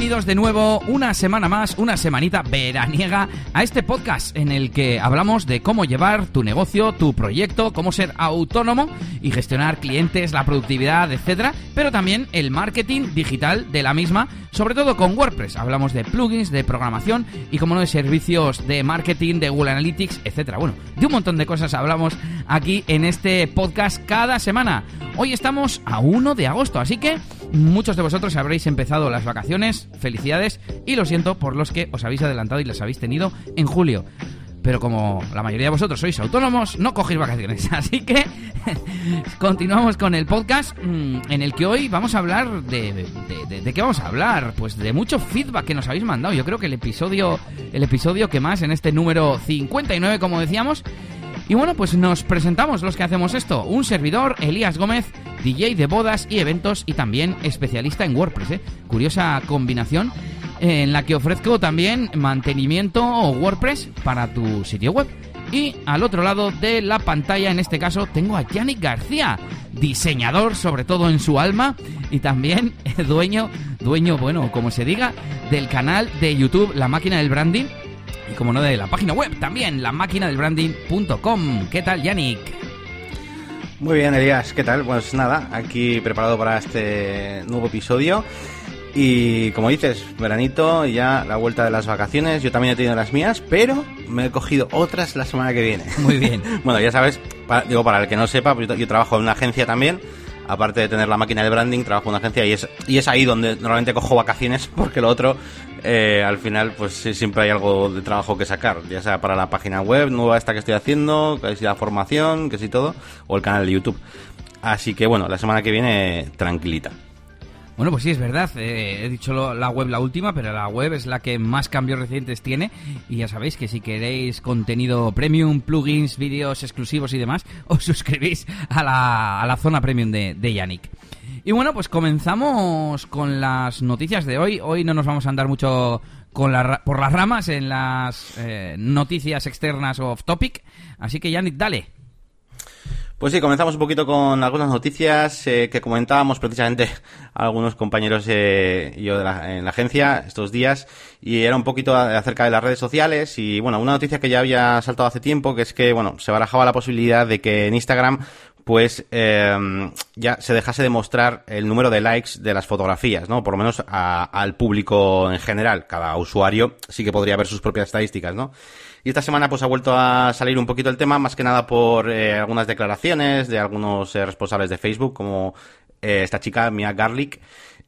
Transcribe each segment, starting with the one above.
Bienvenidos de nuevo una semana más, una semanita veraniega a este podcast en el que hablamos de cómo llevar tu negocio, tu proyecto, cómo ser autónomo y gestionar clientes, la productividad, etcétera, pero también el marketing digital de la misma, sobre todo con WordPress. Hablamos de plugins, de programación y como no de servicios de marketing, de Google Analytics, etcétera. Bueno, de un montón de cosas hablamos aquí en este podcast cada semana. Hoy estamos a 1 de agosto, así que muchos de vosotros habréis empezado las vacaciones, felicidades, y lo siento por los que os habéis adelantado y las habéis tenido en julio. Pero como la mayoría de vosotros sois autónomos, no cogéis vacaciones. Así que continuamos con el podcast mm, en el que hoy vamos a hablar de, de, de, qué vamos a hablar. Pues de mucho feedback que nos habéis mandado. Yo creo que el episodio, el episodio que más en este número 59, como decíamos. Y bueno, pues nos presentamos los que hacemos esto. Un servidor, Elías Gómez, DJ de bodas y eventos y también especialista en WordPress. ¿eh? Curiosa combinación en la que ofrezco también mantenimiento o WordPress para tu sitio web. Y al otro lado de la pantalla, en este caso, tengo a Yannick García, diseñador sobre todo en su alma y también dueño, dueño, bueno, como se diga, del canal de YouTube La Máquina del Branding y como no de la página web también, la máquina del branding.com. ¿Qué tal, Yannick? Muy bien, Elías, ¿qué tal? Pues nada, aquí preparado para este nuevo episodio. Y como dices, veranito, ya la vuelta de las vacaciones, yo también he tenido las mías, pero me he cogido otras la semana que viene. Muy bien. bueno, ya sabes, digo, para el que no sepa, pues yo, trabajo en una agencia también, aparte de tener la máquina de branding, trabajo en una agencia y es, y es ahí donde normalmente cojo vacaciones, porque lo otro, eh, al final, pues siempre hay algo de trabajo que sacar, ya sea para la página web nueva esta que estoy haciendo, que si la formación, que si todo, o el canal de YouTube. Así que bueno, la semana que viene, tranquilita. Bueno, pues sí, es verdad. Eh, he dicho la web la última, pero la web es la que más cambios recientes tiene. Y ya sabéis que si queréis contenido premium, plugins, vídeos exclusivos y demás, os suscribís a la, a la zona premium de, de Yannick. Y bueno, pues comenzamos con las noticias de hoy. Hoy no nos vamos a andar mucho con la, por las ramas en las eh, noticias externas o off topic. Así que Yannick, dale. Pues sí, comenzamos un poquito con algunas noticias eh, que comentábamos precisamente algunos compañeros eh, y yo en la agencia estos días y era un poquito acerca de las redes sociales y bueno, una noticia que ya había saltado hace tiempo que es que bueno, se barajaba la posibilidad de que en Instagram pues eh, ya se dejase de mostrar el número de likes de las fotografías, ¿no? Por lo menos al público en general. Cada usuario sí que podría ver sus propias estadísticas, ¿no? Y esta semana pues ha vuelto a salir un poquito el tema, más que nada por eh, algunas declaraciones de algunos eh, responsables de Facebook, como eh, esta chica, Mia Garlic,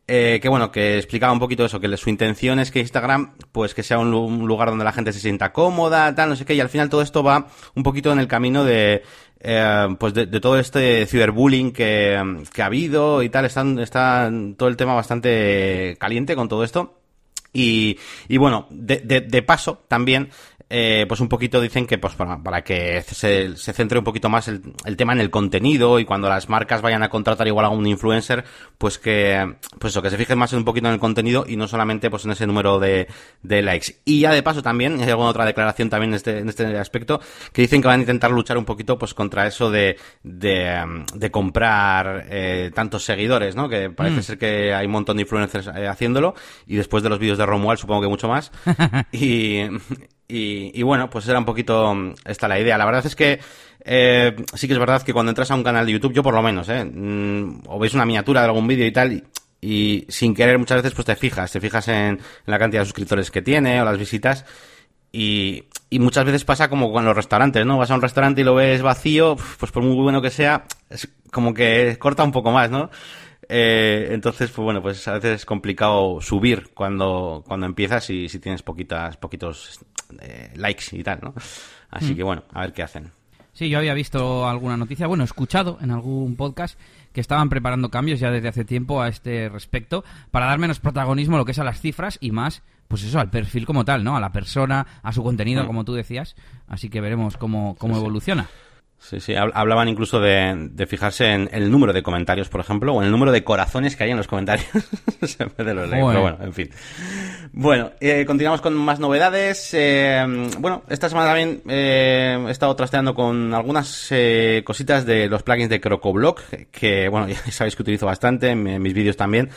que bueno, que explicaba un poquito eso, que su intención es que Instagram, pues que sea un, lugar donde la gente se sienta cómoda, tal, no sé qué, y al final todo esto va un poquito en el camino de, pues de, todo este ciberbullying que, que ha habido y tal, está, está todo el tema bastante caliente con todo esto. Y, y bueno, de, de, de paso también eh, pues un poquito dicen que pues para, para que se, se, centre un poquito más el, el, tema en el contenido y cuando las marcas vayan a contratar igual a un influencer, pues que, pues eso, que se fijen más en un poquito en el contenido y no solamente pues en ese número de, de likes. Y ya de paso también, hay alguna otra declaración también en este, en este aspecto, que dicen que van a intentar luchar un poquito pues contra eso de, de, de comprar eh, tantos seguidores, ¿no? Que parece mm. ser que hay un montón de influencers eh, haciéndolo y después de los vídeos de Romuald supongo que mucho más. y, y, bueno, pues era un poquito mm, esta la idea. La verdad es que eh, sí que es verdad que cuando entras a un canal de YouTube, yo por lo menos, ¿eh? Mm, o veis una miniatura de algún vídeo y tal, y, sin querer muchas veces pues te fijas, te fijas en, la cantidad de suscriptores que tiene o las visitas. Y, y muchas veces pasa como con los restaurantes, ¿no? Vas a un restaurante y lo ves vacío, pues por muy bueno que sea, es como que corta un poco más, ¿no? Eh, entonces, pues bueno, pues a veces es complicado subir cuando, cuando empiezas y si tienes poquitas, poquitos eh, likes y tal, ¿no? Así mm. que bueno, a ver qué hacen. Sí, yo había visto alguna noticia, bueno, escuchado en algún podcast que estaban preparando cambios ya desde hace tiempo a este respecto para dar menos protagonismo a lo que es a las cifras y más, pues eso, al perfil como tal, ¿no? A la persona, a su contenido, mm. como tú decías. Así que veremos cómo, cómo evoluciona. Sí, sí, hablaban incluso de, fijarse en el número de comentarios, por ejemplo, o en el número de corazones que hay en los comentarios. de los pero bueno, en fin. Bueno, eh, continuamos con más novedades. Eh, bueno, esta semana también eh, he estado trasteando con algunas cositas de los plugins de CrocoBlock, que, bueno, ya sabéis que utilizo bastante en, mis vídeos también.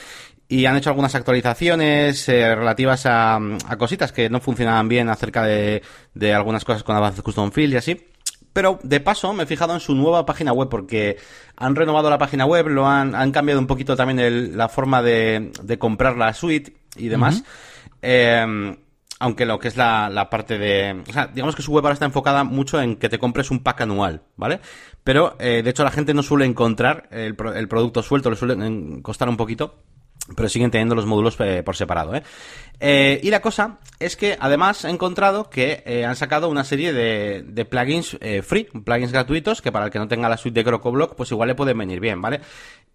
Y han hecho algunas actualizaciones relativas a, cositas que no funcionaban bien acerca de, de algunas cosas con Advanced Custom Field y así. Pero de paso me he fijado en su nueva página web porque han renovado la página web, lo han, han cambiado un poquito también la forma de, comprar la suite y demás. Em, aunque lo que es la, parte de... O sea, digamos que su web ahora está enfocada mucho en que te compres un pack anual, ¿vale? Pero, eh, de hecho, la gente no suele encontrar el, el producto suelto, le suele costar un poquito pero siguen teniendo los módulos eh, por separado. ¿eh? ¿eh? y la cosa es que además he encontrado que eh, han sacado una serie de, plugins free, plugins gratuitos, que para el que no tenga la suite de CrocoBlock, pues igual le pueden venir bien, ¿vale?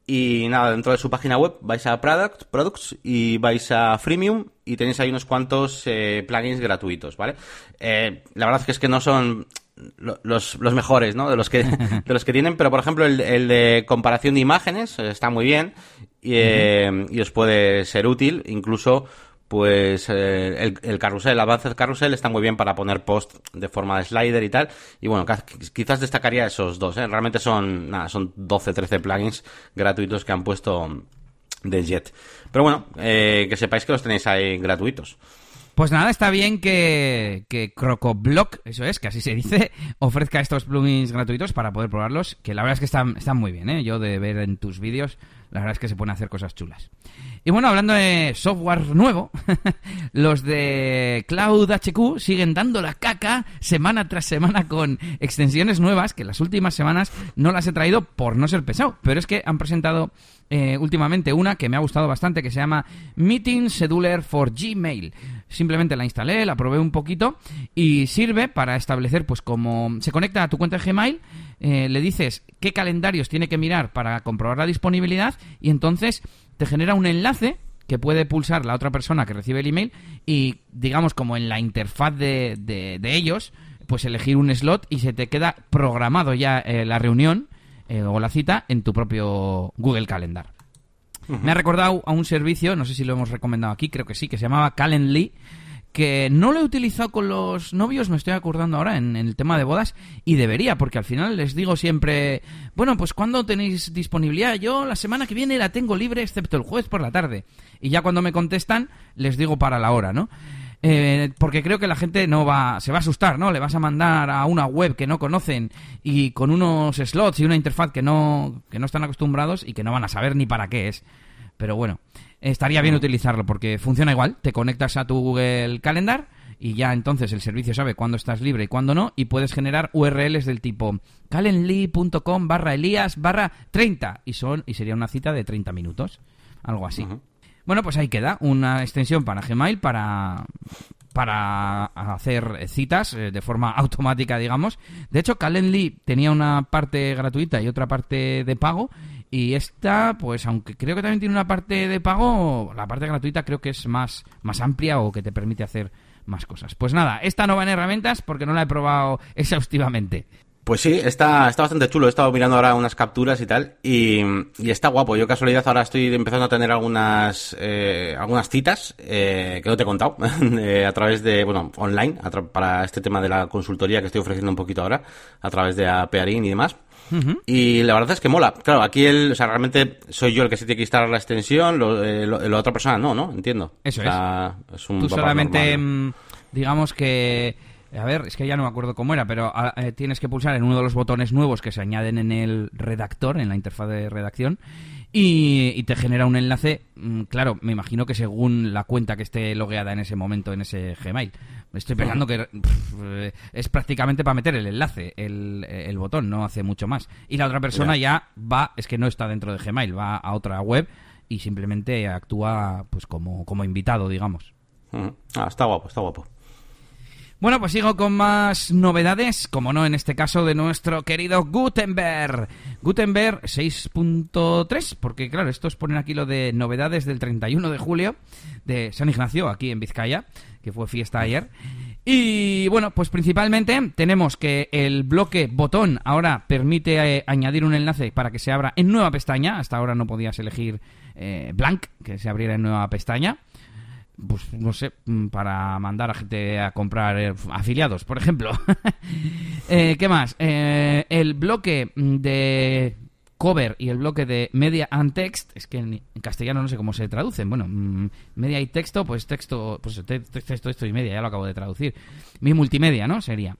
Y nada, dentro de su página web vais a Product, Products y vais a Freemium y tenéis ahí unos cuantos plugins gratuitos, ¿vale? la verdad es que es que no son los, los mejores, ¿no? De los que de los que tienen, pero por ejemplo el, el de comparación de imágenes está muy bien y, eh, y os puede ser útil, incluso pues eh, el, el, carrusel, el Advanced Carrusel está muy bien para poner post de forma de slider y tal. Y bueno, quizás destacaría esos dos, ¿eh? Realmente son, nada, son 12, 13 plugins gratuitos que han puesto de Jet. Pero bueno, eh, que sepáis que los tenéis ahí gratuitos. Pues nada, está bien que, que CrocoBlock, eso es, que así se dice, ofrezca estos plugins gratuitos para poder probarlos, que la verdad es que están, muy bien, ¿eh? Yo de ver en tus vídeos, la verdad es que se pueden hacer cosas chulas. Y bueno, hablando de software nuevo, los de Cloud HQ siguen dando la caca semana tras semana con extensiones nuevas que las últimas semanas no las he traído por no ser pesado, pero es que han presentado eh, últimamente una que me ha gustado bastante que se llama Meeting Scheduler for Gmail. Simplemente la instalé, la probé un poquito y sirve para establecer, pues como se conecta a tu cuenta de Gmail, eh, le dices qué calendarios tiene que mirar para comprobar la disponibilidad y entonces te genera un enlace que puede pulsar la otra persona que recibe el email y, digamos, como en la interfaz de, de, ellos, pues elegir un slot y se te queda programado ya eh, la reunión eh, o la cita en tu propio Google Calendar. Me ha recordado a un servicio, no sé si lo hemos recomendado aquí, creo que sí, que se llamaba Calendly, que no lo he utilizado con los novios, me estoy acordando ahora en, el tema de bodas, y debería, porque al final les digo siempre, bueno, pues cuando tenéis disponibilidad? Yo la semana que viene la tengo libre, excepto el jueves por la tarde. Y ya cuando me contestan, les digo para la hora, ¿no? Eh, porque creo que la gente no va, se va a asustar, ¿no? Le vas a mandar a una web que no conocen y con unos slots y una interfaz que no, que no están acostumbrados y que no van a saber ni para qué es. Pero bueno, estaría bien utilizarlo porque funciona igual. Te conectas a tu Google Calendar y ya entonces el servicio sabe cuándo estás libre y cuándo no y puedes generar URLs del tipo calendly.com barra elías barra 30 y, son, y sería una cita de 30 minutos. Algo así. Bueno, pues ahí queda una extensión para Gmail para para hacer citas eh, de forma automática, digamos. De hecho, Calendly tenía una parte gratuita y otra parte de pago y esta, pues aunque creo que también tiene una parte de pago, la parte gratuita creo que es más, más amplia o que te permite hacer más cosas. Pues nada, esta no va en herramientas porque no la he probado exhaustivamente. Pues sí, está, está bastante chulo. He estado mirando ahora unas capturas y tal. Y, está guapo. Yo casualidad ahora estoy empezando a tener algunas, eh, algunas citas eh, que no te he contado eh, a través de, bueno, online, para este tema de la consultoría que estoy ofreciendo un poquito ahora, a través de Apearin y demás. Y la verdad es que mola. Claro, aquí el, o sea, realmente soy yo el que se tiene que instalar la extensión, lo, eh, la otra persona no, ¿no? Entiendo. Eso es. Tú solamente, mm, digamos que... A ver, es que ya no me acuerdo cómo era, pero ah, eh, tienes que pulsar en uno de los botones nuevos que se añaden en el redactor, en la interfaz de redacción, y, te genera un enlace, mm, claro, me imagino que según la cuenta que esté logueada en ese momento en ese Gmail. Estoy pensando que es prácticamente para meter el enlace, el, botón, no hace mucho más. Y la otra persona ya va, es que no está dentro de Gmail, va a otra web y simplemente actúa pues como, como invitado, digamos. Ah, está guapo, está guapo. Bueno, pues sigo con más novedades, como no en este caso de nuestro querido Gutenberg. Gutenberg 6.3, porque claro, estos ponen aquí lo de novedades del 31 de julio de San Ignacio, aquí en Vizcaya, que fue fiesta ayer. Y bueno, pues principalmente tenemos que el bloque botón ahora permite eh, añadir un enlace para que se abra en nueva pestaña. Hasta ahora no podías elegir eh, blank, que se abriera en nueva pestaña. Pues no sé, mm, para mandar a gente a comprar eh, afiliados, por ejemplo. Eh, ¿Qué más? Eh, el bloque de cover y el bloque de media and text, es que en, castellano no sé cómo se traducen. Bueno, mm, media y texto, pues texto, pues te- te- texto, esto y media, ya lo acabo de traducir. Mi multimedia, ¿no? Sería.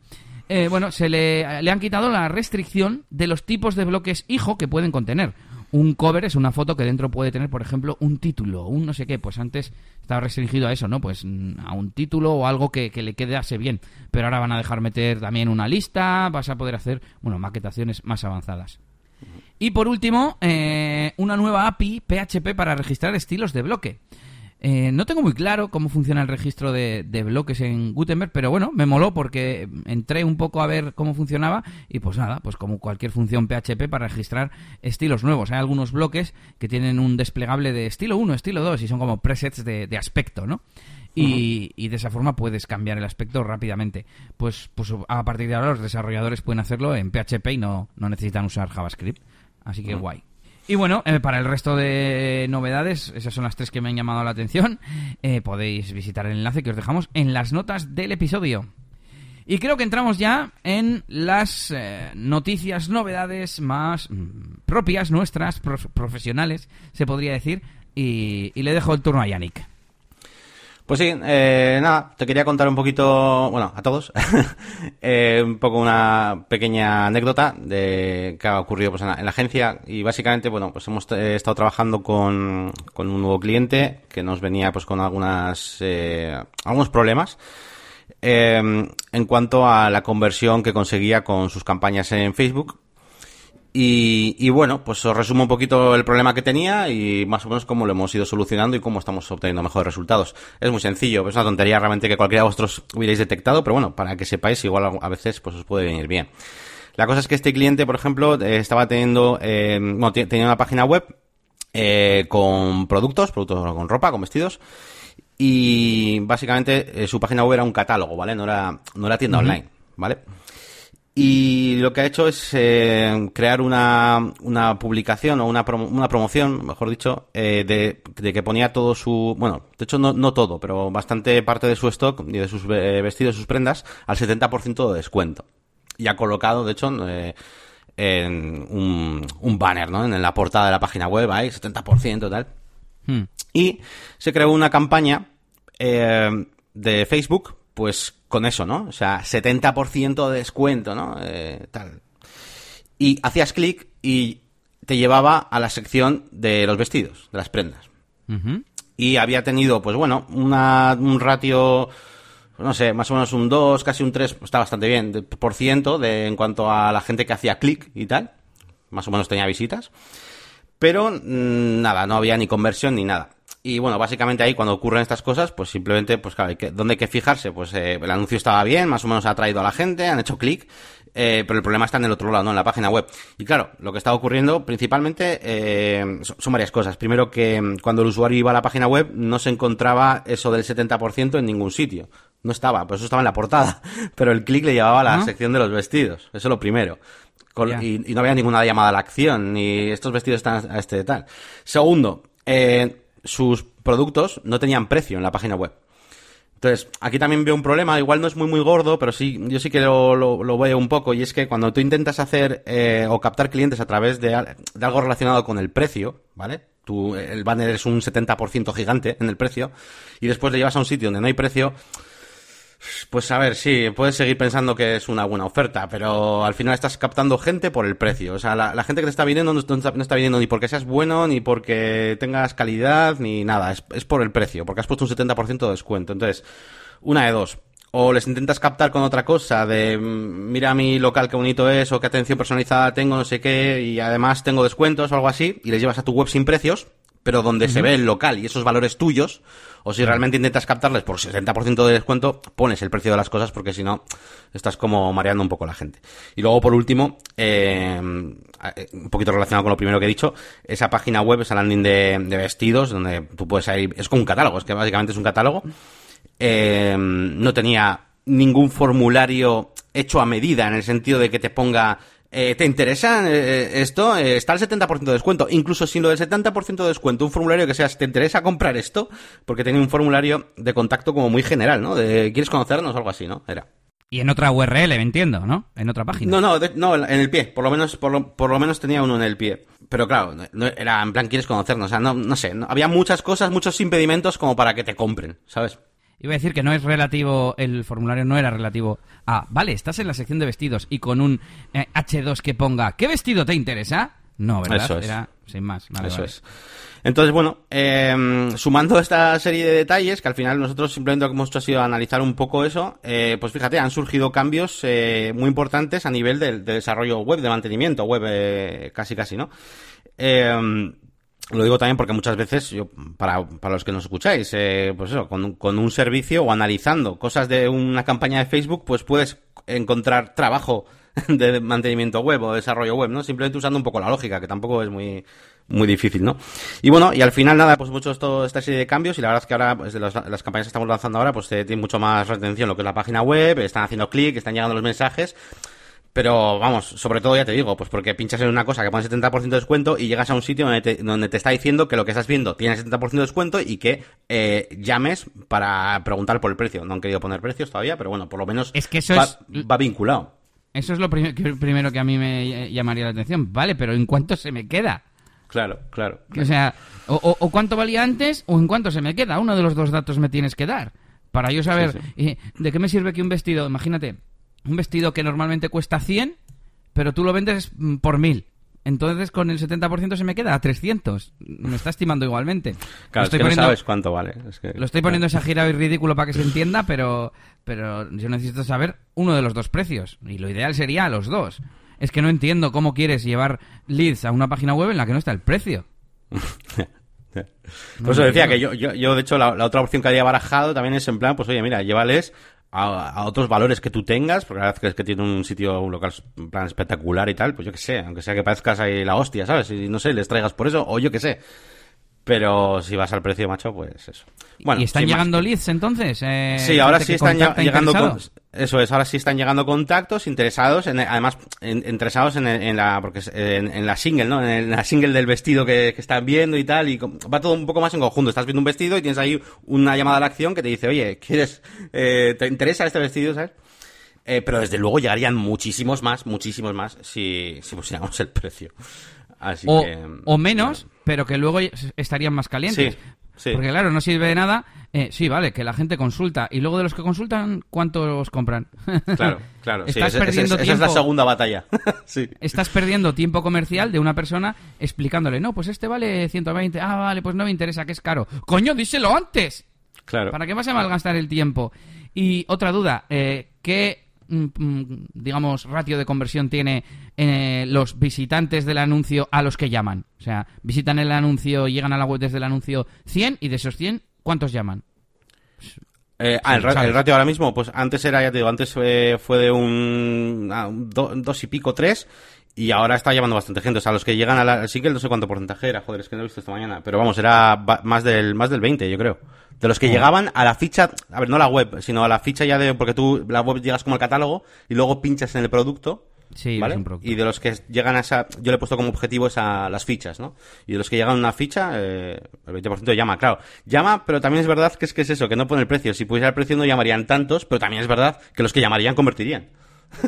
Eh, bueno, se le han quitado la restricción de los tipos de bloques hijo que pueden contener. Un cover es una foto que dentro puede tener, por ejemplo, un título, un no sé qué. Pues antes estaba restringido a eso, ¿no? Pues mm, a un título o algo que, que le quedase bien. Pero ahora van a dejar meter también una lista, vas a poder hacer, bueno, maquetaciones más avanzadas. Y por último, eh, una nueva API PHP para registrar estilos de bloque. Eh, no tengo muy claro cómo funciona el registro de, de bloques en Gutenberg, pero bueno, me moló porque entré un poco a ver cómo funcionaba y pues nada, pues como cualquier función PHP para registrar estilos nuevos. Hay algunos bloques que tienen un desplegable de estilo 1, estilo 2 y son como presets de, de aspecto, ¿no? Y, y de esa forma puedes cambiar el aspecto rápidamente. Pues, pues a partir de ahora los desarrolladores pueden hacerlo en PHP y no, no necesitan usar JavaScript. Así que guay. Y bueno, eh, para el resto de novedades, esas son las tres que me han llamado la atención, eh, podéis visitar el enlace que os dejamos en las notas del episodio. Y creo que entramos ya en las eh, noticias, novedades más mm, propias, nuestras, prof- profesionales, se podría decir. Y, y le dejo el turno a Yannick. Pues sí, eh, nada, te quería contar un poquito, bueno, a todos, eh, un poco una pequeña anécdota de que ha ocurrido pues, en, la, en la agencia. Y básicamente, bueno, pues hemos eh, estado trabajando con, con un nuevo cliente que nos venía pues con algunas, eh, algunos problemas eh, en cuanto a la conversión que conseguía con sus campañas en Facebook y, y bueno, pues os resumo un poquito el problema que tenía y más o menos cómo lo hemos ido solucionando y cómo estamos obteniendo mejores resultados. Es muy sencillo, es una tontería realmente que cualquiera de vosotros hubierais detectado, pero bueno, para que sepáis, igual a- veces pues os puede venir bien. La cosa es que este cliente, por ejemplo, eh, estaba teniendo, eh, bueno, te- tenía una página web eh, con productos, productos con ropa, con vestidos, y básicamente eh, su página web era un catálogo, ¿vale? No era, no era tienda online, ¿vale? Y lo que ha hecho es eh, crear una, una publicación o una, promo- una promoción, mejor dicho, eh, de, de que ponía todo su... Bueno, de hecho no, no todo, pero bastante parte de su stock y de sus eh, vestidos, sus prendas, al 70% de descuento. Y ha colocado, de hecho, eh, en un, un banner, ¿no? En la portada de la página web, ahí, 70% tal. Hmm. Y se creó una campaña eh, de Facebook, pues con eso, ¿no? O sea, 70% de descuento, ¿no? Eh, tal. Y hacías clic y te llevaba a la sección de los vestidos, de las prendas. Y había tenido, pues bueno, una, un ratio, no sé, más o menos un 2, casi un 3, está bastante bien, de- por ciento de, en cuanto a la gente que hacía clic y tal. Más o menos tenía visitas. Pero mm, nada, no había ni conversión ni nada. Y bueno, básicamente ahí cuando ocurren estas cosas, pues simplemente, pues claro, hay que, ¿dónde hay que fijarse? Pues eh, el anuncio estaba bien, más o menos ha atraído a la gente, han hecho clic, eh, pero el problema está en el otro lado, ¿no? En la página web. Y claro, lo que está ocurriendo principalmente eh, son, varias cosas. Primero que mm, cuando el usuario iba a la página web no se encontraba eso del 70% en ningún sitio. No estaba, pues eso estaba en la portada. Pero el clic le llevaba a la sección de los vestidos. Eso es lo primero. Con- Ya. y, y no había ninguna llamada a la acción, ni estos vestidos están a este tal. Segundo, eh, sus productos no tenían precio en la página web. Entonces, aquí también veo un problema, igual no es muy muy gordo, pero sí, yo sí que lo, lo, veo un poco, y es que cuando tú intentas hacer eh, o captar clientes a través de, de algo relacionado con el precio, ¿vale? Tú, el banner es un 70% gigante en el precio, y después le llevas a un sitio donde no hay precio, pues a ver, sí, puedes seguir pensando que es una buena oferta, pero al final estás captando gente por el precio. O sea, la, la gente que te está viniendo no, no está, no está viniendo ni porque seas bueno, ni porque tengas calidad, ni nada. Es, es por el precio, porque has puesto un 70% de descuento. Entonces, una de dos. O les intentas captar con otra cosa de mm, mira mi local qué bonito es, o qué atención personalizada tengo, no sé qué, y además tengo descuentos o algo así, y les llevas a tu web sin precios, pero donde se ve el local y esos valores tuyos, o si realmente intentas captarles por 60% de descuento, pones el precio de las cosas porque si no, estás como mareando un poco a la gente. Y luego, por último, eh, un poquito relacionado con lo primero que he dicho, esa página web, esa landing de, de vestidos, donde tú puedes ir, es como un catálogo, es que básicamente es un catálogo, eh, no tenía ningún formulario hecho a medida, en el sentido de que te ponga eh, ¿Te interesa eh, esto? Eh, está al 70% de descuento. Incluso sin lo del 70% de descuento, un formulario que sea, ¿te interesa comprar esto? Porque tenía un formulario de contacto como muy general, ¿no? De, ¿quieres conocernos o algo así, ¿no? Era. Y en otra URL, me entiendo, ¿no? En otra página. No, no, no, en el pie. Por lo menos, por lo, por lo menos tenía uno en el pie. Pero claro, no, era en plan, ¿quieres conocernos? O sea, no, no sé. había muchas cosas, muchos impedimentos como para que te compren, ¿sabes? Iba a decir que no es relativo, el formulario no era relativo a, vale, estás en la sección de vestidos y con un H2 que ponga, ¿qué vestido te interesa? No, ¿verdad? Eso es. Era sin más. Eso es. Entonces, bueno, em, sumando esta serie de detalles, que al final nosotros simplemente lo que hemos hecho ha sido analizar un poco eso, eh, pues fíjate, han surgido cambios eh, muy importantes a nivel de, desarrollo web, de mantenimiento web, eh, casi casi, ¿no? Eh, lo digo también porque muchas veces, yo, para, para los que nos escucháis, eh, pues eso, con, con, un servicio o analizando cosas de una campaña de Facebook, pues puedes encontrar trabajo de mantenimiento web o desarrollo web, ¿no? Simplemente usando un poco la lógica, que tampoco es muy, muy difícil, ¿no? Y bueno, y al final nada, pues hemos hecho esta serie de cambios y la verdad es que ahora, pues de las campañas que estamos lanzando ahora, pues tiene mucho más retención lo que es la página web, están haciendo clic, están llegando los mensajes, pero vamos, sobre todo ya te digo, pues porque pinchas en una cosa que pone 70% de descuento y llegas a un sitio donde te, donde te está diciendo que lo que estás viendo tiene 70% de descuento y que eh, llames para preguntar por el precio. No han querido poner precios todavía, pero bueno, por lo menos es que eso va, va vinculado. Eso es lo primero que a mí me llamaría la atención. Vale, pero ¿en cuánto se me queda? Claro, claro. O sea, o, o, cuánto valía antes o en cuánto se me queda. Uno de los dos datos me tienes que dar. Para yo saber de qué me sirve que un vestido, imagínate, un vestido que normalmente cuesta 100, pero tú lo vendes mm, por 1000. Entonces con el 70% se me queda a 300. Me está estimando igualmente. Claro, estoy es que no sabes cuánto vale. lo estoy poniendo exagerado y ridículo para que se entienda, pero, pero yo necesito saber uno de los dos precios. Y lo ideal sería los dos. Es que no entiendo cómo quieres llevar leads a una página web en la que no está el precio. Por eso decía que yo, yo, yo de hecho, la, la, otra opción que había barajado también es en plan, pues oye, mira, llévales a, otros valores que tú tengas, porque la verdad es que tiene un sitio, un local plan espectacular y tal, pues yo que sé, aunque sea que parezcas ahí la hostia, ¿sabes? Y no sé, les traigas por eso, o yo que sé. Pero si vas al precio, macho, pues eso. Bueno, ¿Y están llegando leads entonces? Eh, sí, ahora sí están llegando. Eso es, ahora sí están llegando contactos interesados, en, además interesados en, la porque en, la single, ¿no? En la single del vestido que, están viendo y tal, y va todo un poco más en conjunto. Estás viendo un vestido y tienes ahí una llamada a la acción que te dice, oye, ¿quieres, eh, te interesa este vestido, sabes? Eh, pero desde luego llegarían muchísimos más, muchísimos más si, si pusiéramos el precio. Así o, que, o menos, pero que luego estarían más calientes. Sí, Porque claro, no sirve de nada. Eh, sí, vale, que la gente consulta. Y luego de los que consultan, ¿cuántos compran? Claro, claro. Estás perdiendo tiempo. Esa es la segunda batalla. sí. Estás perdiendo tiempo comercial de una persona explicándole, no, pues este vale 120. Ah, vale, pues no me interesa, que es caro. Coño, díselo antes. Claro. ¿Para qué vas a malgastar el tiempo? Y otra duda, eh, ¿qué digamos, ratio de conversión tiene eh, los visitantes del anuncio a los que llaman? O sea, visitan el anuncio, llegan a la web desde el anuncio 100 y de esos 100, ¿cuántos llaman? Eh, ah, el, ratio ahora mismo, pues antes era, ya te digo, antes fue, fue de un, ah, dos y pico, tres, y ahora está llamando bastante gente. O sea, los que llegan a la single, no sé cuánto porcentaje era, joder, es que no he visto esta mañana. Pero vamos, era más del, más del 20, yo creo. De los que oh. llegaban a la ficha, a ver, no a la web, sino a la ficha ya de, porque tú, la web llegas como al catálogo y luego pinchas en el producto. Sí, ¿vale? Y de los que llegan a esa, yo le he puesto como objetivo esa, las fichas, ¿no? Y de los que llegan a una ficha, eh, el 20% llama, claro. Llama, pero también es verdad que es que es eso, que no pone el precio. Si pudiera el precio no llamarían tantos, pero también es verdad que los que llamarían convertirían.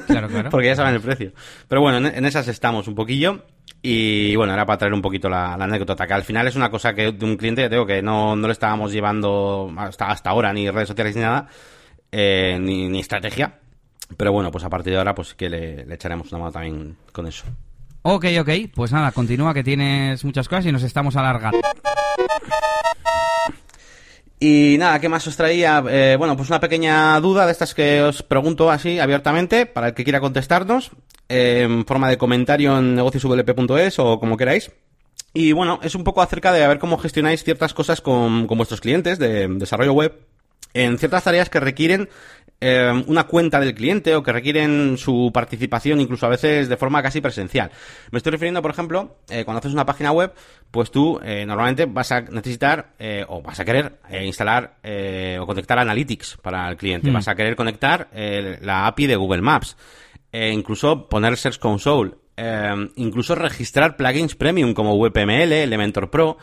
Claro, claro. Porque ya saben el precio. Pero bueno, en, esas estamos un poquillo. Y bueno, era para traer un poquito la, anécdota, que al final es una cosa que de un cliente, tengo que no, no le estábamos llevando hasta, hasta ahora, ni redes sociales ni nada, eh, ni, ni, estrategia. Pero bueno, pues a partir de ahora, pues que le, le echaremos una mano también con eso. Ok, ok, pues nada, continúa que tienes muchas cosas y nos estamos alargando. Y nada, ¿qué más os traía? Eh, bueno, pues una pequeña duda de estas que os pregunto así abiertamente, para el que quiera contestarnos, en forma de comentario en negocioswp.es o como queráis. Y bueno, es un poco acerca de a ver cómo gestionáis ciertas cosas con, con vuestros clientes de desarrollo web en ciertas tareas que requieren eh, una cuenta del cliente o que requieren su participación incluso a veces de forma casi presencial. Me estoy refiriendo, por ejemplo, eh, cuando haces una página web, pues tú eh, normalmente vas a necesitar o vas a querer instalar o conectar Analytics para el cliente, mm. vas a querer conectar la API de Google Maps, incluso poner Search Console, incluso registrar plugins premium como WebML, Elementor Pro,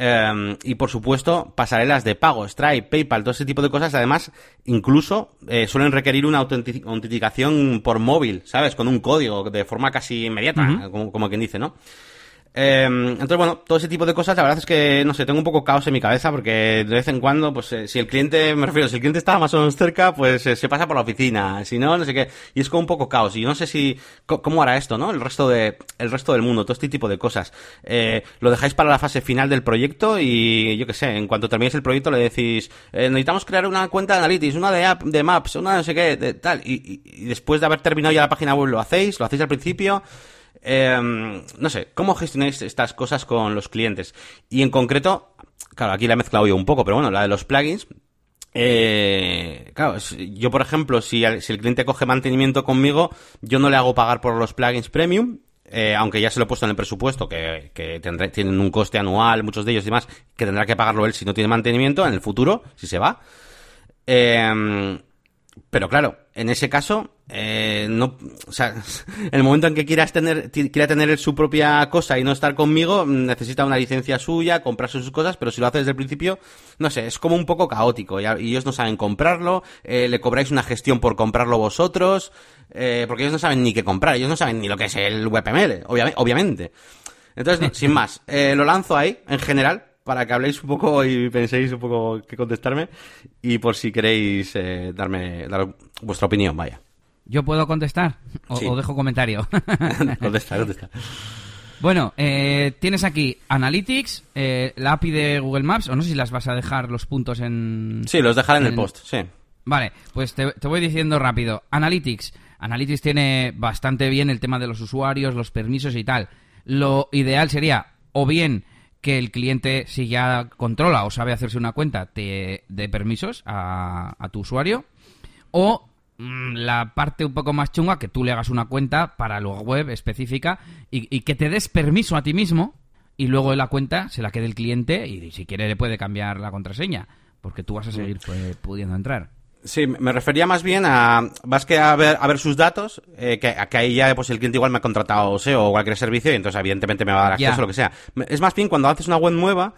Em, y por supuesto, pasarelas de pago, Stripe, PayPal, todo ese tipo de cosas. Además, incluso eh, suelen requerir una autenticación por móvil, ¿sabes? Con un código de forma casi inmediata, como, como quien dice, ¿no? Em, entonces, bueno, todo ese tipo de cosas, la verdad es que, no sé, tengo un poco caos en mi cabeza porque de vez en cuando, pues, eh, si el cliente, me refiero, si el cliente está más o menos cerca, pues eh, se pasa por la oficina, si no, no sé qué, y es como un poco caos, y no sé si, cómo hará esto, ¿no? El resto de, el resto del mundo, todo este tipo de cosas. Eh, lo dejáis para la fase final del proyecto y, yo qué sé, en cuanto terminéis el proyecto le decís, necesitamos crear una cuenta de Analytics, una de app, de Maps, una no sé qué, de tal, y, y después de haber terminado ya la página web lo hacéis, lo hacéis al principio, Em, no sé, ¿cómo gestionáis estas cosas con los clientes? Y en concreto, claro, aquí la he mezclado yo un poco, pero bueno, la de los plugins, eh, claro, yo por ejemplo, si, el cliente coge mantenimiento conmigo, yo no le hago pagar por los plugins premium, eh, aunque ya se lo he puesto en el presupuesto, que, que tienen un coste anual, muchos de ellos y demás, que tendrá que pagarlo él si no tiene mantenimiento en el futuro, si se va. Eh, pero claro, en ese caso, eh, no, o sea, el momento en que quieras tener, quiera tener su propia cosa y no estar conmigo, necesita una licencia suya, comprarse sus cosas, pero si lo hace desde el principio, no sé, es como un poco caótico y, ellos no saben comprarlo, eh, le cobráis una gestión por comprarlo vosotros, eh, porque ellos no saben ni qué comprar, ellos no saben ni lo que es el WebML, obviamente. Entonces, sin más, eh, lo lanzo ahí, en general, para que habléis un poco y penséis un poco qué contestarme y por si queréis eh, darme dar vuestra opinión, vaya. ¿Yo puedo contestar? ¿O, dejo comentario? contesta, contesta. Bueno, eh, tienes aquí Analytics, eh, la API de Google Maps, o no sé si las vas a dejar los puntos en... Sí, los dejaré en, el post, sí. Vale, pues te, te, voy diciendo rápido. Analytics. Analytics tiene bastante bien el tema de los usuarios, los permisos y tal. Lo ideal sería, o bien que el cliente, si ya controla o sabe hacerse una cuenta, te dé permisos a, tu usuario. O la parte un poco más chunga, que tú le hagas una cuenta para la web específica y, que te des permiso a ti mismo y luego la cuenta se la quede el cliente y si quiere le puede cambiar la contraseña, porque tú vas a seguir pues, pudiendo entrar. Sí, me refería más bien a, vas que a ver, a ver sus datos, eh, que, que, ahí ya pues el cliente igual me ha contratado SEO o cualquier servicio y entonces evidentemente me va a dar acceso a lo que sea. Es más bien cuando haces una web nueva,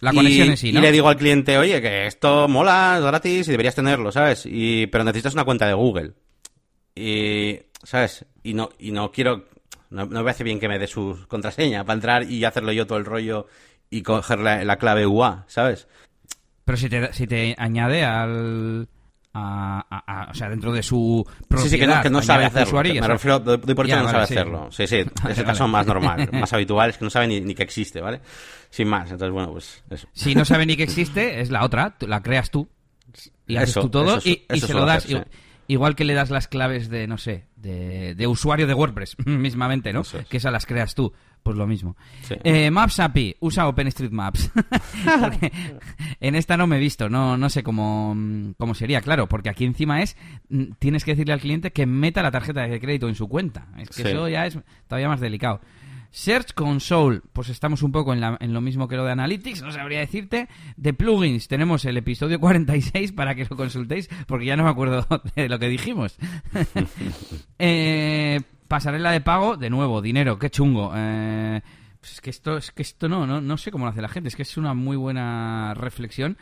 la conexión y, sí, y le digo al cliente, oye, que esto mola, es gratis y deberías tenerlo, ¿sabes? Y, pero necesitas una cuenta de Google. Y, ¿sabes? Y no, y no quiero, no, me hace bien que me dé su contraseña para entrar y hacerlo yo todo el rollo y coger la, la clave UA, ¿sabes? Pero si te, si te añade al o sea, dentro de su propiedad. Sí, sí, que no, que no sabe hacerlo. Me refiero, doy por hecho que no sabe hacerlo. Sí, sí, es el caso más normal, más habitual, es que no sabe ni, ni, que existe, ¿vale? Sin más, entonces, bueno, pues eso. Si no sabe ni que existe, es la otra, la creas tú. Y haces tú todo y, se lo das. Igual que le das las claves de, no sé, de, de usuario de WordPress, mismamente, ¿no? Que esas las creas tú pues lo mismo. Eh, Maps API, usa OpenStreetMaps. en esta no me he visto, no, no sé cómo, cómo sería, claro, porque aquí encima es, mm, tienes que decirle al cliente que meta la tarjeta de crédito en su cuenta. Es que eso ya es todavía más delicado. Search Console, pues estamos un poco en, en, lo mismo que lo de Analytics, no sabría decirte. De plugins, tenemos el episodio 46 para que lo consultéis, porque ya no me acuerdo de lo que dijimos. eh, pasarela de pago, de nuevo, dinero, qué chungo. Eh, pues es que esto, es que esto no, no, no sé cómo lo hace la gente, es que es una muy buena reflexión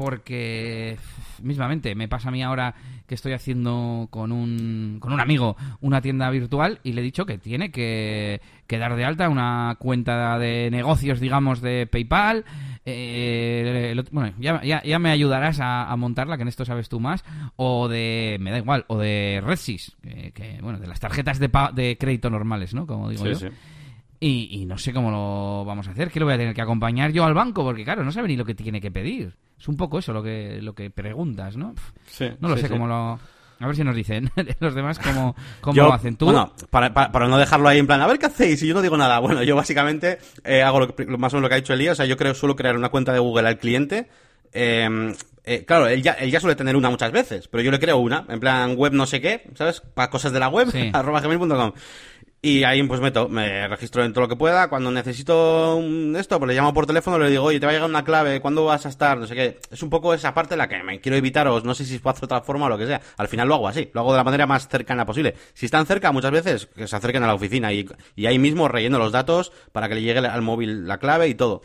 porque mismamente me pasa a mí ahora que estoy haciendo con un, con un amigo una tienda virtual y le he dicho que tiene que, que dar de alta una cuenta de negocios, digamos, de PayPal. Eh, bueno, ya, ya, me ayudarás a, montarla, que en esto sabes tú más. O de, me da igual, o de RedSys, que, bueno, de las tarjetas de, de crédito normales, ¿no? Como digo yo. Y, y, no sé cómo lo vamos a hacer, que lo voy a tener que acompañar yo al banco, porque claro, no sabe ni lo que tiene que pedir. Es un poco eso lo que, lo que preguntas, ¿no? Sí, no lo sé cómo lo... A ver si nos dicen los demás cómo, cómo lo hacen. ¿Tú? Bueno, para, para, no dejarlo ahí en plan, a ver qué hacéis, y yo no digo nada. Bueno, yo básicamente eh, hago lo más o menos lo que ha dicho Elías. O sea, yo creo, suelo crear una cuenta de Google al cliente Eh, eh, claro, él ya, él ya suele tener una muchas veces, pero yo le creo una, en plan web no sé qué, ¿sabes? Para cosas de la web, Sí. arroba gmail.com. Y ahí pues meto, me registro en todo lo que pueda. Cuando necesito esto, pues le llamo por teléfono, le digo, oye, te va a llegar una clave, ¿cuándo vas a estar? No sé qué. Es un poco esa parte la que me quiero evitar, no sé si puedo hacer otra forma o lo que sea. Al final lo hago así, lo hago de la manera más cercana posible. Si están cerca, muchas veces, que se acerquen a la oficina y, y ahí mismo relleno los datos para que le llegue al móvil la clave y todo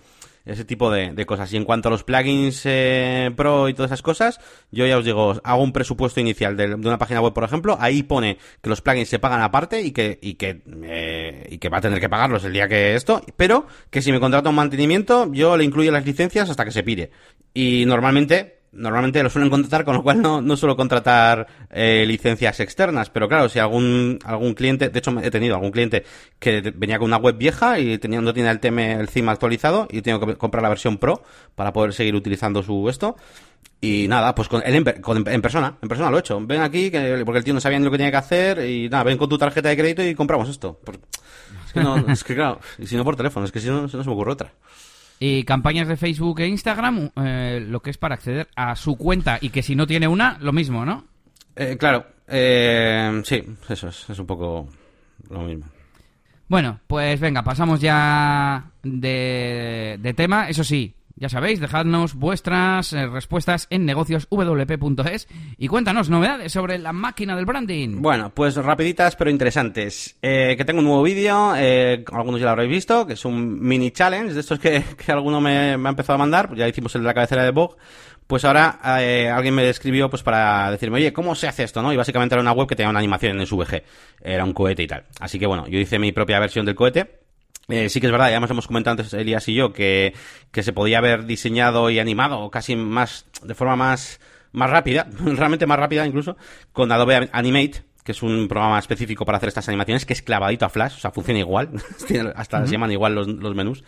ese tipo de, de cosas. Y en cuanto a los plugins eh, pro y todas esas cosas, yo ya os digo, hago un presupuesto inicial de, de una página web, por ejemplo, ahí pone que los plugins se pagan aparte y que, y que, eh, y que va a tener que pagarlos el día que esto, pero que si me contrata un mantenimiento, yo le incluyo las licencias hasta que se pire. Y normalmente, normalmente lo suelen contratar, con lo cual no, no suelo contratar eh, licencias externas. Pero claro, si algún, algún cliente, de hecho he tenido algún cliente que venía con una web vieja y tenía, no tiene el tema, el theme actualizado y tengo que comprar la versión pro para poder seguir utilizando su esto. Y nada, pues con él en, con- persona, en persona lo he hecho. Ven aquí, que, porque el tío no sabía ni lo que tenía que hacer y nada, ven con tu tarjeta de crédito y compramos esto. Es que no, es que claro, si no por teléfono, es que si no, no se me ocurre otra. Y campañas de Facebook e Instagram, eh, lo que es para acceder a su cuenta y que si no tiene una, lo mismo, ¿no? Eh, claro, eh, sí, eso es, es un poco lo mismo. Bueno, pues venga, pasamos ya de, de tema. Eso sí, ya sabéis, dejadnos vuestras eh, respuestas en negocioswp.es y cuéntanos novedades sobre la máquina del branding. Bueno, pues rapiditas pero interesantes. Eh, que tengo un nuevo vídeo, eh, algunos ya lo habréis visto, que es un mini challenge de estos que, que alguno me, me ha empezado a mandar, ya hicimos el de la cabecera de Bog. Pues ahora eh, alguien me escribió pues para decirme, oye, ¿cómo se hace esto? no Y básicamente era una web que tenía una animación en SVG, era un cohete y tal. Así que bueno, yo hice mi propia versión del cohete. Eh, sí que es verdad, ya nos hemos comentado antes Elías y yo que, que se podía haber diseñado y animado casi más, de forma más, más rápida, realmente más rápida incluso, con Adobe Animate, que es un programa específico para hacer estas animaciones, que es clavadito a Flash, o sea, funciona igual, hasta se llaman igual los, los menús.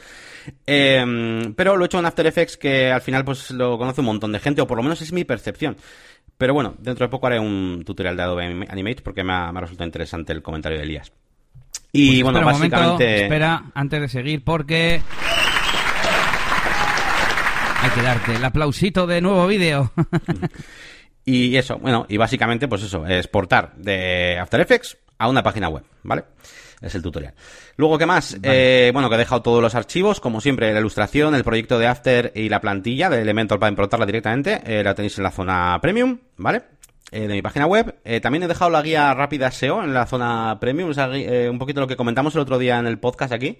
Eh, pero lo he hecho en After Effects, que al final pues lo conoce un montón de gente, o por lo menos es mi percepción. Pero bueno, dentro de poco haré un tutorial de Adobe Animate porque me ha, me ha resultado interesante el comentario de Elías. Y Pues bueno, espera un momento, básicamente... espera, antes de seguir, porque... Hay que darte el aplausito de nuevo vídeo. Y eso, bueno, y básicamente, pues eso, exportar de After Effects a una página web, ¿vale? Es el tutorial. Luego, ¿qué más? Eh, bueno, que he dejado todos los archivos, como siempre, la ilustración, el proyecto de After y la plantilla de Elementor para importarla directamente, eh, la tenéis en la zona Premium, ¿vale? Eh, de mi página web. Eh, también he dejado la guía rápida SEO en la zona Premium, esa gui- eh, un poquito lo que comentamos el otro día en el podcast aquí.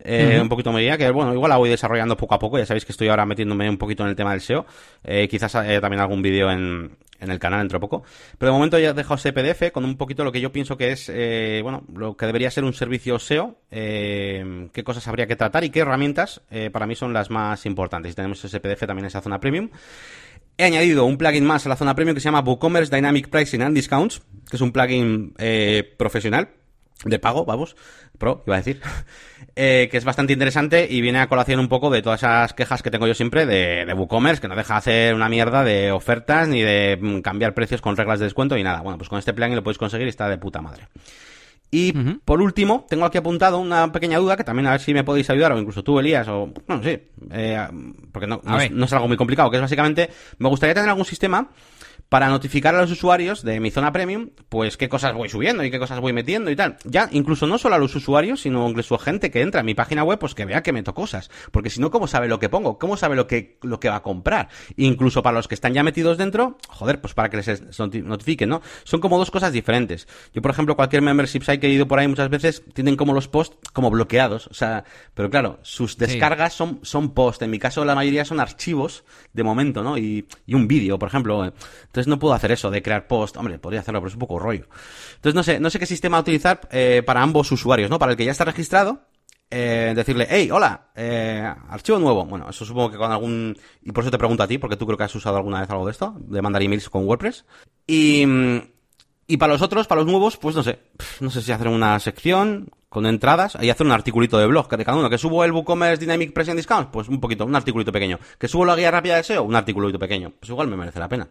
Eh, Un poquito me guía, que bueno, igual la voy desarrollando poco a poco, ya sabéis que estoy ahora metiéndome un poquito en el tema del SEO. Eh, quizás eh, también algún vídeo en, en el canal dentro de poco. Pero de momento ya he dejado ese PDF con un poquito lo que yo pienso que es, eh, bueno, lo que debería ser un servicio SEO, qué cosas habría que tratar y qué herramientas para mí son las más importantes. Y tenemos ese PDF también en esa zona premium. He añadido un plugin más a la zona premium que se llama WooCommerce Dynamic Pricing and Discounts, que es un plugin profesional de pago, vamos, pro, iba a decir, eh, que es bastante interesante y viene a colación un poco de todas esas quejas que tengo yo siempre de, de WooCommerce, que no deja de hacer una mierda de ofertas ni de mm, cambiar precios con reglas de descuento y nada. Bueno, pues con este plugin lo podéis conseguir y está de puta madre. Y por último, tengo aquí apuntado una pequeña duda que también a ver si me podéis ayudar, o incluso tú, Elías, o. Bueno, sí, eh, porque no, no, es, no es algo muy complicado, que es básicamente. Me gustaría tener algún sistema para notificar a los usuarios de mi zona premium, pues qué cosas voy subiendo y qué cosas voy metiendo y tal. Ya, incluso no solo a los usuarios, sino incluso a gente que entra en mi página web, pues que vea que meto cosas. Porque si no, ¿cómo sabe lo que pongo? ¿Cómo sabe lo que, lo que va a comprar? Incluso para los que están ya metidos dentro, joder, pues para que les noti- notifiquen, ¿no? Son como dos cosas diferentes. Yo, por ejemplo, cualquier membership site que he ido por ahí muchas veces, tienen como los posts como bloqueados. O sea, pero claro, sus descargas son, son posts. En mi caso, la mayoría son archivos de momento, ¿no? Y, y un vídeo, por ejemplo. Entonces no puedo hacer eso de crear post. Hombre, podría hacerlo, pero es un poco rollo. Entonces no sé, no sé qué sistema utilizar eh, para ambos usuarios, ¿no? Para el que ya está registrado, eh, decirle, hey, hola, eh, archivo nuevo. Bueno, eso supongo que con algún... Y por eso te pregunto a ti, porque tú creo que has usado alguna vez algo de esto, de mandar emails con WordPress. Y, y para los otros, para los nuevos, pues no sé. No sé si hacer una sección con entradas y hacer un articulito de blog de cada uno. Que subo el WooCommerce Dynamic Pricing Discounts, pues un poquito, un articulito pequeño. Que subo la guía rápida de SEO, un articulito pequeño. Pues igual me merece la pena.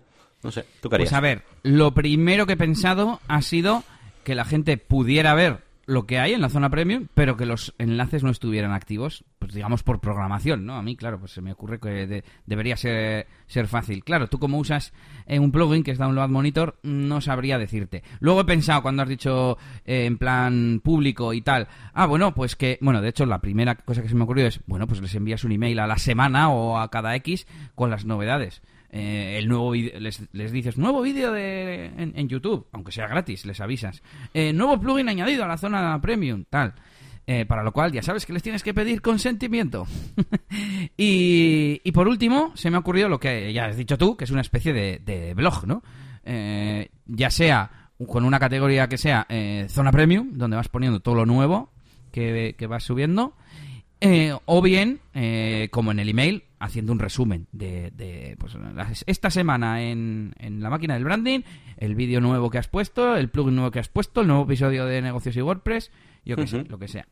No sé, ¿tú qué harías? Pues a ver, lo primero que he pensado ha sido que la gente pudiera ver lo que hay en la zona premium, pero que los enlaces no estuvieran activos, pues digamos por programación, ¿no? A mí, claro, pues se me ocurre que debería ser, ser fácil. Claro, tú como usas eh, un plugin que es Download Monitor, no sabría decirte. Luego he pensado cuando has dicho eh, en plan público y tal, ah, bueno, pues que, bueno, de hecho la primera cosa que se me ocurrió es, bueno, pues les envías un email a la semana o a cada X con las novedades. Eh, el nuevo les, les, dices nuevo vídeo de en, YouTube, aunque sea gratis, les avisas. Eh, nuevo plugin añadido a la zona premium, tal. Eh, para lo cual ya sabes que les tienes que pedir consentimiento. y, y, por último, se me ha ocurrido lo que ya has dicho tú, que es una especie de, blog, ¿no? ya sea con una categoría que sea zona premium, donde vas poniendo todo lo nuevo que, que vas subiendo, o bien, como en el email, haciendo un resumen de, pues, esta semana en, en, la máquina del branding, el vídeo nuevo que has puesto, el plugin nuevo que has puesto, el nuevo episodio de negocios y WordPress, yo qué sé, lo que sea.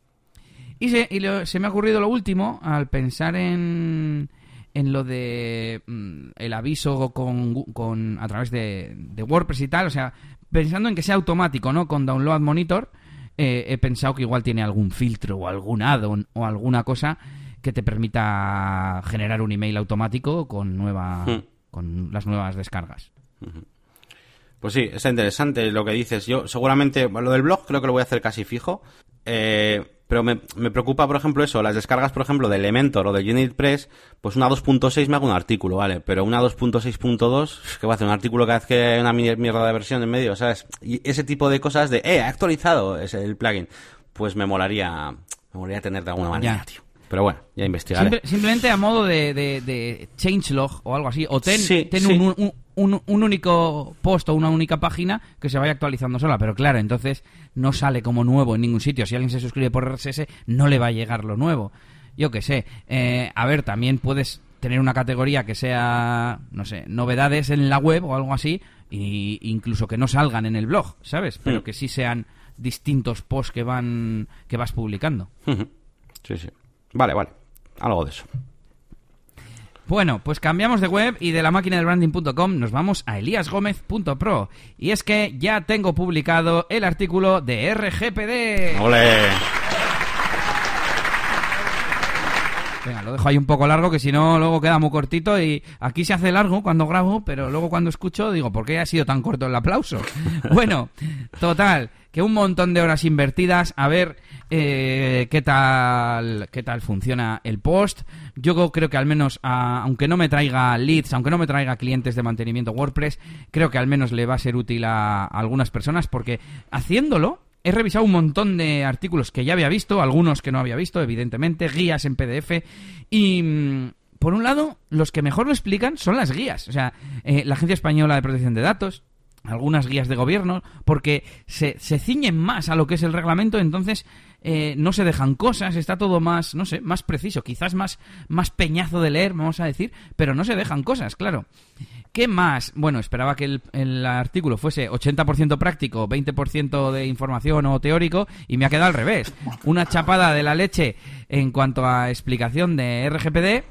Y, se, y se me ha ocurrido lo último al pensar en, en lo de mm, el aviso con, con a través de, de, WordPress y tal, o sea, pensando en que sea automático, ¿no? Con Download Monitor, eh, he pensado que igual tiene algún filtro o algún add-on o alguna cosa que te permita generar un email automático con nueva hmm. con las nuevas descargas. Pues sí, es interesante lo que dices. Yo seguramente, lo del blog creo que lo voy a hacer casi fijo. Eh, pero me, preocupa, por ejemplo, eso, las descargas, por ejemplo, de Elementor o de UnitPress, pues una 2.6 me hago un artículo, ¿vale? Pero una 2.6.2, que va a hacer un artículo cada vez que hay una mierda de versión en medio, ¿sabes? Y ese tipo de cosas de, eh, ha actualizado ese, el plugin, pues me molaría, me molaría tener de alguna manera, tío. Pero bueno, ya investigaré. simplemente a modo de, de, changelog o algo así. O ten, Un, un, un, único post o una única página que se vaya actualizando sola. Pero claro, entonces no sale como nuevo en ningún sitio. Si alguien se suscribe por RSS, no le va a llegar lo nuevo. Yo qué sé. Eh, a ver, también puedes tener una categoría que sea, no sé, novedades en la web o algo así. Y incluso que no salgan en el blog, ¿sabes? Pero hmm. que sí sean distintos posts que van que vas publicando. Sí, sí. Vale, vale. Algo de eso. Bueno, pues cambiamos de web y de la máquina del branding.com nos vamos a eliasgomez.pro. Y es que ya tengo publicado el artículo de RGPD. ¡Ole! Venga, lo dejo ahí un poco largo, que si no, luego queda muy cortito. Y aquí se hace largo cuando grabo, pero luego cuando escucho, digo, ¿por qué ha sido tan corto el aplauso? bueno, total, que un montón de horas invertidas a ver eh, qué tal qué tal funciona el post. Yo creo que al menos, aunque no me traiga leads, aunque no me traiga clientes de mantenimiento WordPress, creo que al menos le va a ser útil a algunas personas porque haciéndolo he revisado un montón de artículos que ya había visto, algunos que no había visto, evidentemente, guías en PDF y... Mm, por un lado, los que mejor lo explican son las guías. O sea, eh, la Agencia Española de Protección de Datos, algunas guías de gobierno, porque se, se ciñen más a lo que es el reglamento, entonces eh, no se dejan cosas, está todo más, no sé, más preciso, quizás más, más peñazo de leer, vamos a decir, pero no se dejan cosas, claro. ¿Qué más? Bueno, esperaba que el, el artículo fuese 80% práctico, 20% de información o teórico, y me ha quedado al revés. Una chapada de la leche en cuanto a explicación de RGPD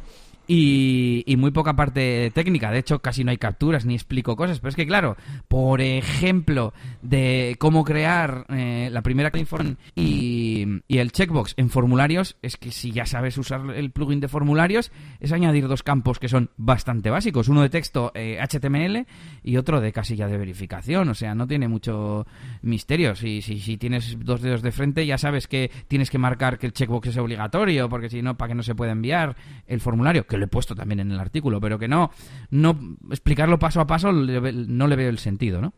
y, muy poca parte técnica. De hecho, casi no hay capturas ni explico cosas. Pero es que, claro, por ejemplo, de cómo crear eh, la primera información y, y, el checkbox en formularios, es que si ya sabes usar el plugin de formularios, es añadir dos campos que son bastante básicos. Uno de texto HTML eh, y otro de casilla de verificación. O sea, no tiene mucho misterio. Si, si, si tienes dos dedos de frente, ya sabes que tienes que marcar que el checkbox es obligatorio, porque si no, para que no se pueda enviar el formulario que lo he puesto también en el artículo, pero que no, no explicarlo paso a paso no le veo el sentido, ¿no?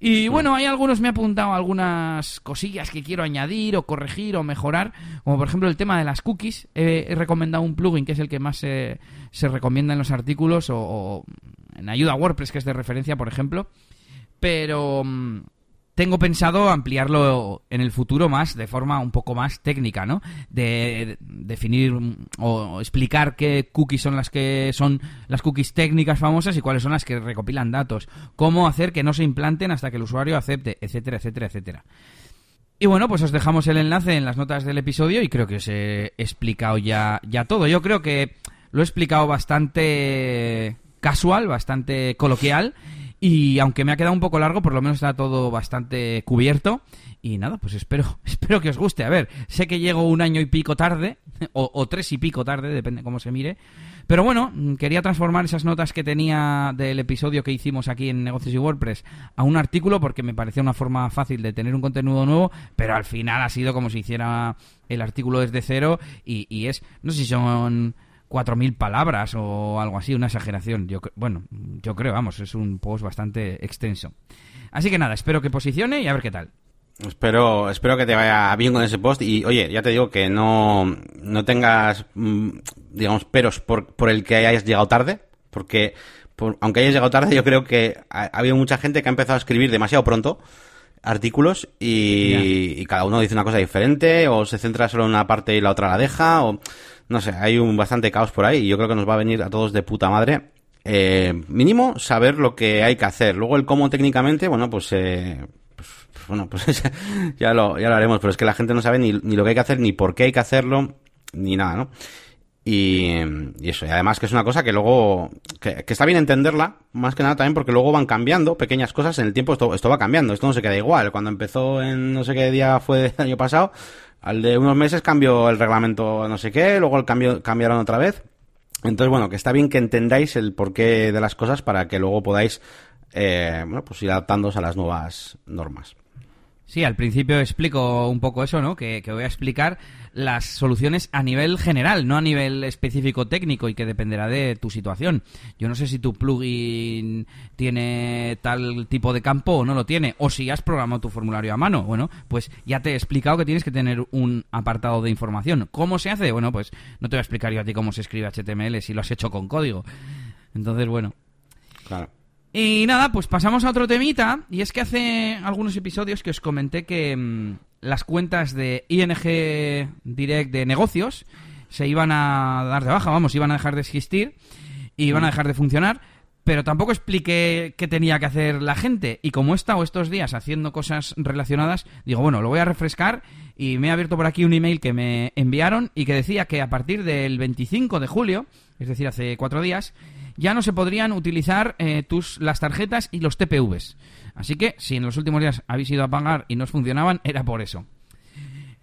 Y bueno, hay algunos, me ha apuntado algunas cosillas que quiero añadir o corregir o mejorar, como por ejemplo el tema de las cookies. he recomendado un plugin que es el que más se, se recomienda en los artículos o, o, en ayuda a WordPress, que es de referencia, por ejemplo. Pero mm, tengo pensado ampliarlo en el futuro más, de forma un poco más técnica, ¿no? De, definir o explicar qué cookies son las que son las cookies técnicas famosas y cuáles son las que recopilan datos. Cómo hacer que no se implanten hasta que el usuario acepte, etcétera, etcétera, etcétera. Y bueno, pues os dejamos el enlace en las notas del episodio y creo que os he explicado ya, ya todo. Yo creo que lo he explicado bastante casual, bastante coloquial Y aunque me ha quedado un poco largo, por lo menos está todo bastante cubierto. Y nada, pues espero, espero que os guste. A ver, sé que llego un año y pico tarde, o, o tres y pico tarde, depende cómo se mire. Pero bueno, quería transformar esas notas que tenía del episodio que hicimos aquí en Negocios y WordPress a un artículo porque me parecía una forma fácil de tener un contenido nuevo, pero al final ha sido como si hiciera el artículo desde cero y, y es, no sé si son 4.000 palabras o algo así, una exageración. Yo, bueno, yo creo, vamos, es un post bastante extenso. Así que nada, espero que posicione y a ver qué tal. Espero, espero que te vaya bien con ese post y oye, ya te digo que no, no tengas, mm, digamos, peros por, por el que hayas llegado tarde, porque aunque hayas llegado tarde, yo creo que ha, habido mucha gente que ha empezado a escribir demasiado pronto artículos y, y, cada uno dice una cosa diferente o se centra solo en una parte y la otra la deja o no sé, hay un bastante caos por ahí y yo creo que nos va a venir a todos de puta madre. Eh, mínimo saber lo que hay que hacer. Luego el cómo técnicamente, bueno, pues, eh, pues, pues bueno, pues ya lo, ya lo haremos, pero es que la gente no sabe ni, ni lo que hay que hacer, ni por qué hay que hacerlo, ni nada, ¿no? Y, y, eso, y además que es una cosa que luego, que, que, está bien entenderla, más que nada también porque luego van cambiando pequeñas cosas en el tiempo, esto, esto va cambiando, esto no se queda igual. Cuando empezó en no sé qué día fue el año pasado, al de unos meses cambió el reglamento no sé qué, luego el cambio, cambiaron otra vez. Entonces, bueno, que está bien que entendáis el porqué de las cosas para que luego podáis, eh, bueno, pues ir adaptándoos a las nuevas normas. Sí, al principio explico un poco eso, ¿no? Que, que, voy a explicar las soluciones a nivel general, no a nivel específico técnico y que dependerá de tu situación. Yo no sé si tu plugin tiene tal tipo de campo o no lo tiene, o si has programado tu formulario a mano. Bueno, pues ya te he explicado que tienes que tener un apartado de información. ¿Cómo se hace? Bueno, pues no te voy a explicar yo a ti cómo se escribe HTML si lo has hecho con código. Entonces, bueno. Claro. Y nada, pues pasamos a otro temita. Y es que hace algunos episodios que os comenté que mmm, las cuentas de ING Direct de negocios se iban a dar de baja, vamos, iban a dejar de existir y iban a dejar de funcionar. Pero tampoco expliqué qué tenía que hacer la gente. Y como he estado estos días haciendo cosas relacionadas, digo, bueno, lo voy a refrescar. Y me he abierto por aquí un email que me enviaron y que decía que a partir del 25 de julio, es decir, hace cuatro días, ya no se podrían utilizar eh, tus, las tarjetas y los TPVs. Así que si en los últimos días habéis ido a pagar y no os funcionaban, era por eso.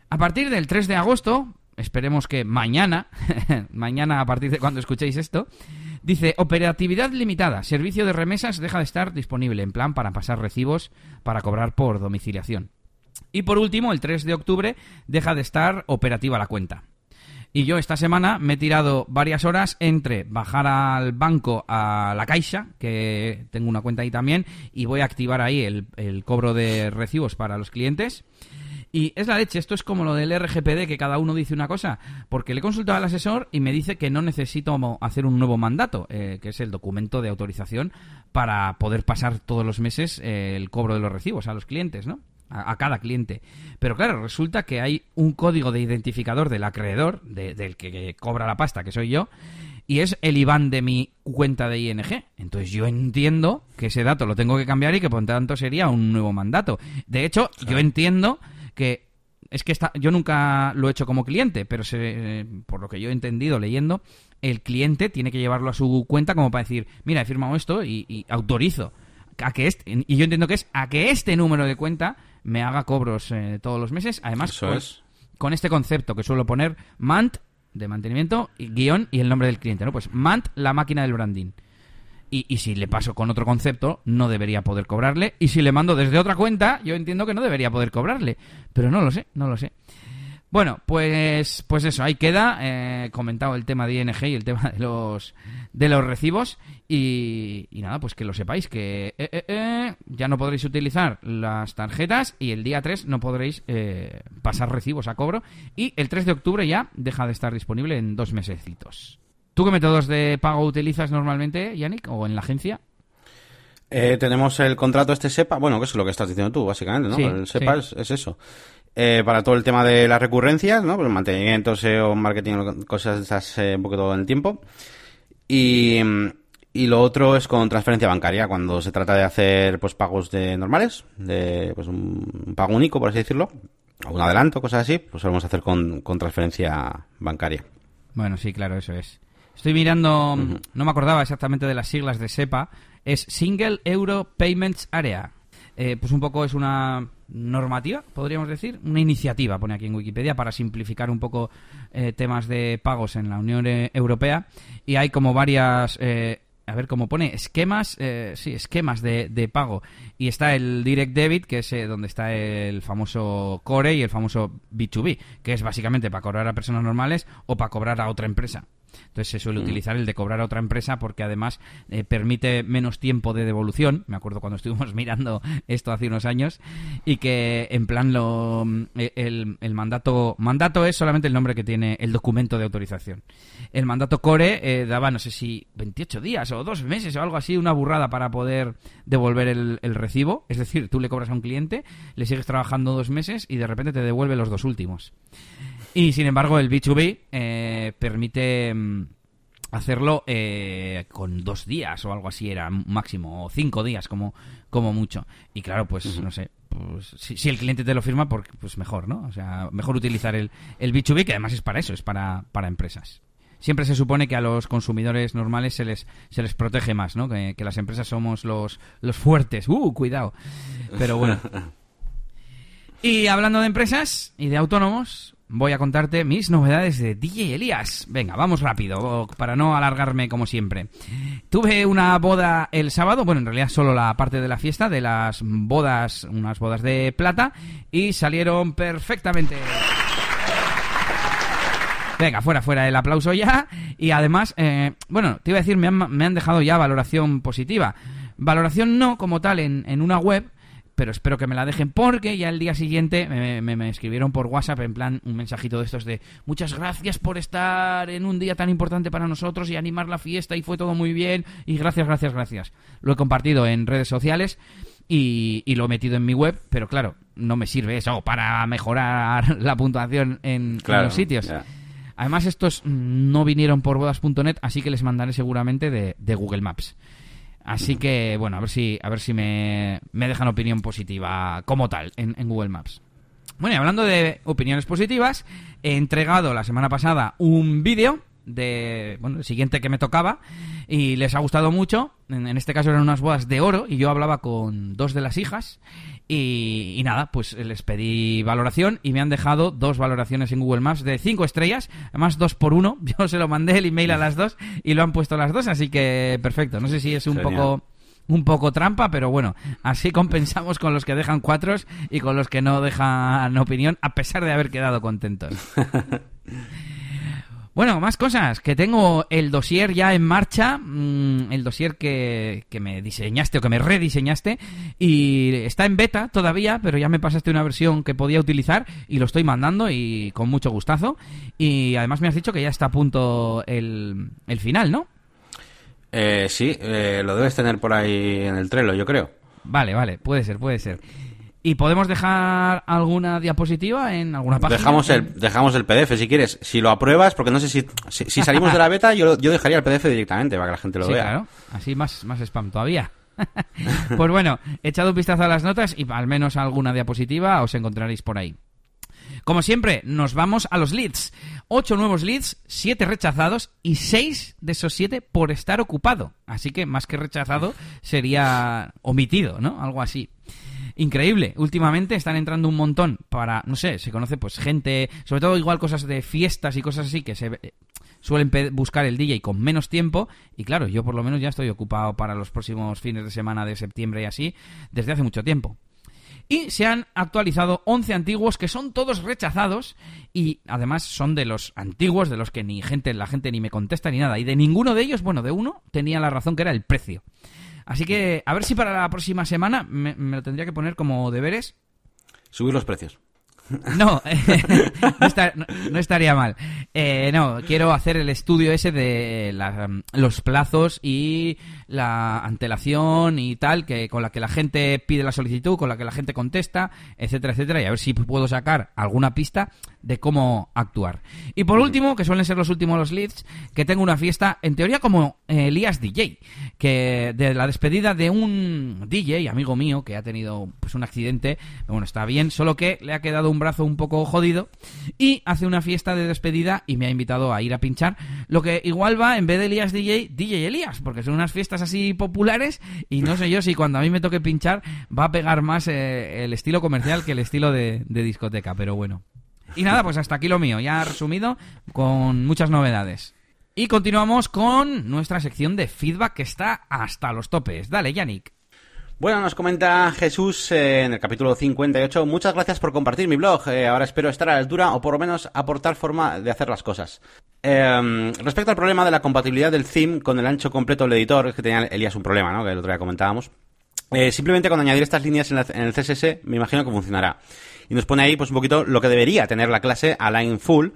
A partir del 3 de agosto, esperemos que mañana, mañana a partir de cuando escuchéis esto, dice operatividad limitada, servicio de remesas deja de estar disponible en plan para pasar recibos para cobrar por domiciliación. Y por último, el 3 de octubre deja de estar operativa la cuenta. Y yo esta semana me he tirado varias horas entre bajar al banco a la Caixa, que tengo una cuenta ahí también, y voy a activar ahí el, cobro de recibos para los clientes. Y es la leche, esto es como lo del RGPD, que cada uno dice una cosa, porque le he consultado al asesor y me dice que no necesito hacer un nuevo mandato, eh, que es el documento de autorización para poder pasar todos los meses eh, el cobro de los recibos a los clientes, ¿no? A, a, cada cliente. Pero claro, resulta que hay un código de identificador del acreedor, de, del que, que cobra la pasta, que soy yo, y es el IBAN de mi cuenta de ING. Entonces yo entiendo que ese dato lo tengo que cambiar y que por tanto sería un nuevo mandato. De hecho, claro. yo entiendo que es que está, yo nunca lo he hecho como cliente, pero se, por lo que yo he entendido leyendo, el cliente tiene que llevarlo a su cuenta como para decir, mira, he firmado esto y, y autorizo a que este, y yo entiendo que es a que este número de cuenta me haga cobros eh, todos los meses. Además, Eso con, es. con, este concepto que suelo poner MANT de mantenimiento, y guion y el nombre del cliente, ¿no? Pues MANT, la máquina del branding. Y, y, si le paso con otro concepto, no debería poder cobrarle. Y si le mando desde otra cuenta, yo entiendo que no debería poder cobrarle. Pero no lo sé, no lo sé. Bueno, pues, pues eso, ahí queda eh, comentado el tema de ING y el tema de los, de los recibos. Y, y nada, pues que lo sepáis, que eh, eh, eh ya no podréis utilizar las tarjetas y el día 3 no podréis eh, pasar recibos a cobro. Y el 3 de octubre ya deja de estar disponible en dos mesecitos. ¿Tú qué métodos de pago utilizas normalmente, Yannick, o en la agencia? Eh, tenemos el contrato este SEPA, bueno, que es lo que estás diciendo tú, básicamente, ¿no? Sí, el SEPA sí. es, es, eso. Eh, para todo el tema de las recurrencias, ¿no? Pues mantenimiento, SEO, marketing, cosas esas eh, un poco todo en el tiempo. Y, y lo otro es con transferencia bancaria, cuando se trata de hacer pues pagos de normales, de pues un, un pago único, por así decirlo, o un adelanto, cosas así, pues lo vamos a hacer con, con transferencia bancaria. Bueno, sí, claro, eso es. Estoy mirando, uh -huh. no me acordaba exactamente de las siglas de SEPA, es Single Euro Payments Area. Eh, pues un poco es una normativa, podríamos decir, una iniciativa, pone aquí en Wikipedia, para simplificar un poco eh, temas de pagos en la Unión eh, Europea. Y hay como varias, a ver cómo pone, esquemas, sí, esquemas de, de, pago. Y está el Direct Debit, que es donde está el famoso Core y el famoso B2B, que es básicamente para cobrar a personas normales o para cobrar a otra empresa. Entonces se suele mm. utilizar el de cobrar a otra empresa porque además eh, permite menos tiempo de devolución. Me acuerdo cuando estuvimos mirando esto hace unos años y que en plan lo eh, el, mandato mandato es solamente el nombre que tiene el documento de autorización. El mandato core eh, daba no sé si 28 días o dos meses o algo así, una burrada para poder devolver el, el recibo. Es decir, tú le cobras a un cliente, le sigues trabajando dos meses y de repente te devuelve los dos últimos. Y sin embargo, el B2B eh, permite mm, hacerlo eh, con dos días o algo así, era máximo, o cinco días como, como mucho. Y claro, pues no sé, pues, si, el cliente te lo firma, pues mejor, ¿no? O sea, mejor utilizar el, el B2B, que además es para eso, es para, para empresas. Siempre se supone que a los consumidores normales se les, se les protege más, ¿no? Que, que las empresas somos los, los fuertes. ¡Uh, cuidado! Pero bueno. Y hablando de empresas y de autónomos, voy a contarte mis novedades de DJ Elías. Venga, vamos rápido, para no alargarme como siempre. Tuve una boda el sábado, bueno, en realidad solo la parte de la fiesta, de las bodas, unas bodas de plata, y salieron perfectamente. Venga, fuera, fuera el aplauso ya. Y además, eh, bueno, te iba a decir, me han, dejado ya valoración positiva. Valoración no como tal en una web, pero espero que me la dejen porque ya el día siguiente me, escribieron por WhatsApp en plan un mensajito de estos de muchas gracias por estar en un día tan importante para nosotros y animar la fiesta y fue todo muy bien y gracias, gracias, gracias. Lo he compartido en redes sociales y, lo he metido en mi web, pero claro, no me sirve eso para mejorar la puntuación en, los sitios. Además, estos no vinieron por bodas.net, así que les mandaré seguramente de Google Maps. Así que, bueno, a ver si, a ver si me, dejan opinión positiva como tal en, Google Maps. Bueno, y hablando de opiniones positivas, he entregado la semana pasada un vídeo de, bueno, el siguiente que me tocaba y les ha gustado mucho. En, en, este caso eran unas bodas de oro y yo hablaba con dos de las hijas y, nada, pues les pedí valoración y me han dejado dos valoraciones en Google Maps de cinco estrellas, además dos por uno. Yo se lo mandé el email a las dos y lo han puesto las dos, así que perfecto. No sé si es un poco un poco trampa, pero bueno, así compensamos con los que dejan cuatros y con los que no dejan opinión, a pesar de haber quedado contentos. Bueno, más cosas, que tengo el dossier ya en marcha, mm, el dossier que, que, me diseñaste o que me rediseñaste y está en beta todavía, pero ya me pasaste una versión que podía utilizar y lo estoy mandando y con mucho gustazo. Y además me has dicho que ya está a punto el, el final, ¿no? Eh, sí, eh, lo debes tener por ahí en el Trello, yo creo. Vale, vale, puede ser, puede ser. ¿Y podemos dejar alguna diapositiva en alguna página? Dejamos el, dejamos el PDF si quieres. Si lo apruebas, porque no sé si, si, salimos de la beta, yo, yo dejaría el PDF directamente para que la gente lo sí, vea. claro. Así más, más spam todavía. pues bueno, echad un vistazo a las notas y al menos alguna diapositiva os encontraréis por ahí. Como siempre, nos vamos a los leads. Ocho nuevos leads, siete rechazados y seis de esos siete por estar ocupado. Así que más que rechazado sería omitido, ¿no? Algo así increíble. Últimamente están entrando un montón para, no sé, se conoce pues gente, sobre todo igual cosas de fiestas y cosas así que se eh, suelen buscar el DJ con menos tiempo y claro, yo por lo menos ya estoy ocupado para los próximos fines de semana de septiembre y así desde hace mucho tiempo. Y se han actualizado 11 antiguos que son todos rechazados y además son de los antiguos, de los que ni gente, la gente ni me contesta ni nada. Y de ninguno de ellos, bueno, de uno tenía la razón que era el precio. Así que a ver si para la próxima semana me, lo tendría que poner como deberes. Subir los precios. No, no, estaría mal. Eh, no, quiero hacer el estudio ese de los plazos y la antelación y tal, que con la que la gente pide la solicitud, con la que la gente contesta, etcétera, etcétera, y a ver si puedo sacar alguna pista de cómo actuar. Y por último, que suelen ser los últimos los leads, que tengo una fiesta, en teoría como eh, Elías DJ, que de la despedida de un DJ, amigo mío, que ha tenido pues un accidente, bueno, está bien, solo que le ha quedado un brazo un poco jodido, y hace una fiesta de despedida y me ha invitado a ir a pinchar, lo que igual va, en vez de Elías DJ, DJ Elías, porque son unas fiestas así populares, y no sé yo si cuando a mí me toque pinchar va a pegar más eh, el estilo comercial que el estilo de discoteca, pero bueno. Y nada, pues hasta aquí lo mío, ya resumido, con muchas novedades. Y continuamos con nuestra sección de feedback que está hasta los topes. Dale, Yannick. Bueno, nos comenta Jesús eh, en el capítulo 58. Muchas gracias por compartir mi blog. Eh, ahora espero estar a la altura o por lo menos aportar forma de hacer las cosas. Em, respecto al problema de la compatibilidad del theme con el ancho completo del editor, es que tenía Elías un problema, ¿no? Que el otro día comentábamos. Eh, simplemente con añadir estas líneas en, en, el CSS me imagino que funcionará y nos pone ahí pues un poquito lo que debería tener la clase align full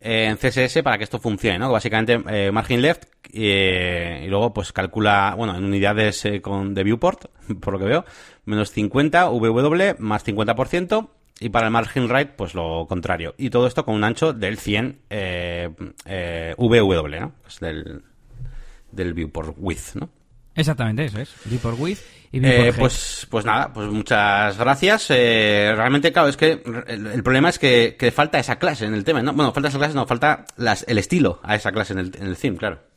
eh, en CSS para que esto funcione, ¿no? Básicamente eh, margin left y luego pues calcula, bueno, en unidades eh, con de viewport, por lo que veo, menos 50 VW más 50% y para el margin right pues lo contrario. Y todo esto con un ancho del 100 VW, ¿no? Es del, del viewport width, ¿no? Exactamente, eso es. Viewport width eh, pues, pues nada, pues muchas gracias. Eh, realmente, claro, es que el, problema es que, falta esa clase en el tema. ¿no? Bueno, falta esa clase, no, falta las, el estilo a esa clase en el, en el theme, claro.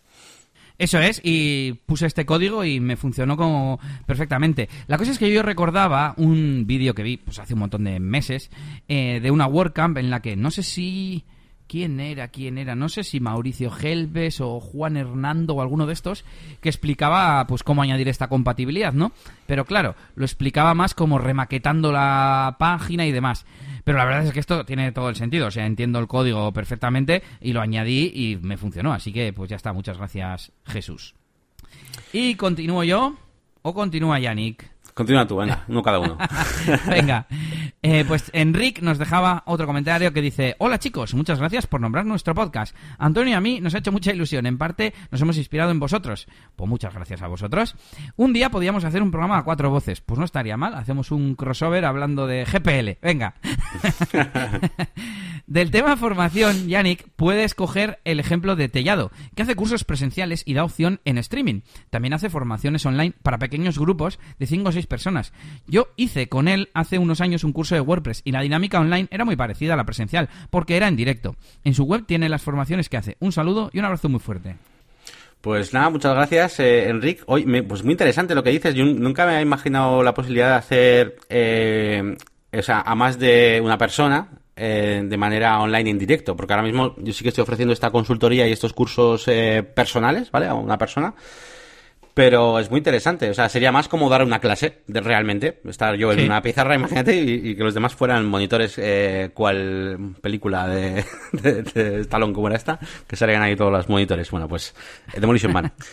Eso es, y puse este código y me funcionó como perfectamente. La cosa es que yo recordaba un vídeo que vi pues hace un montón de meses eh, de una WordCamp en la que no sé si ¿Quién era? ¿Quién era? No sé si Mauricio Gelbes o Juan Hernando o alguno de estos que explicaba pues cómo añadir esta compatibilidad, ¿no? Pero claro, lo explicaba más como remaquetando la página y demás. Pero la verdad es que esto tiene todo el sentido, o sea, entiendo el código perfectamente y lo añadí y me funcionó, así que pues ya está, muchas gracias Jesús. Y continúo yo o continúa Yannick. Continúa tú, venga, uno cada uno. venga, eh, pues Enric nos dejaba otro comentario que dice: Hola chicos, muchas gracias por nombrar nuestro podcast. Antonio y a mí nos ha hecho mucha ilusión, en parte nos hemos inspirado en vosotros. Pues muchas gracias a vosotros. Un día podíamos hacer un programa a cuatro voces, pues no estaría mal, hacemos un crossover hablando de GPL. Venga. Del tema formación, Yannick puede escoger el ejemplo de Tellado, que hace cursos presenciales y da opción en streaming. También hace formaciones online para pequeños grupos de 5 o 6 personas. Yo hice con él hace unos años un curso de WordPress y la dinámica online era muy parecida a la presencial, porque era en directo. En su web tiene las formaciones que hace. Un saludo y un abrazo muy fuerte. Pues nada, muchas gracias, eh, Enrique. Hoy, pues muy interesante lo que dices. Yo nunca me había imaginado la posibilidad de hacer eh, o sea, a más de una persona eh, de manera online en directo, porque ahora mismo yo sí que estoy ofreciendo esta consultoría y estos cursos eh, personales, ¿vale? A una persona. Pero es muy interesante, o sea, sería más como dar una clase, de, realmente. Estar yo en una pizarra, imagínate, y, que los demás fueran monitores, eh, cual película de, de, de Stallone como era esta, que salían ahí todos los monitores. Bueno, pues Demolition Man.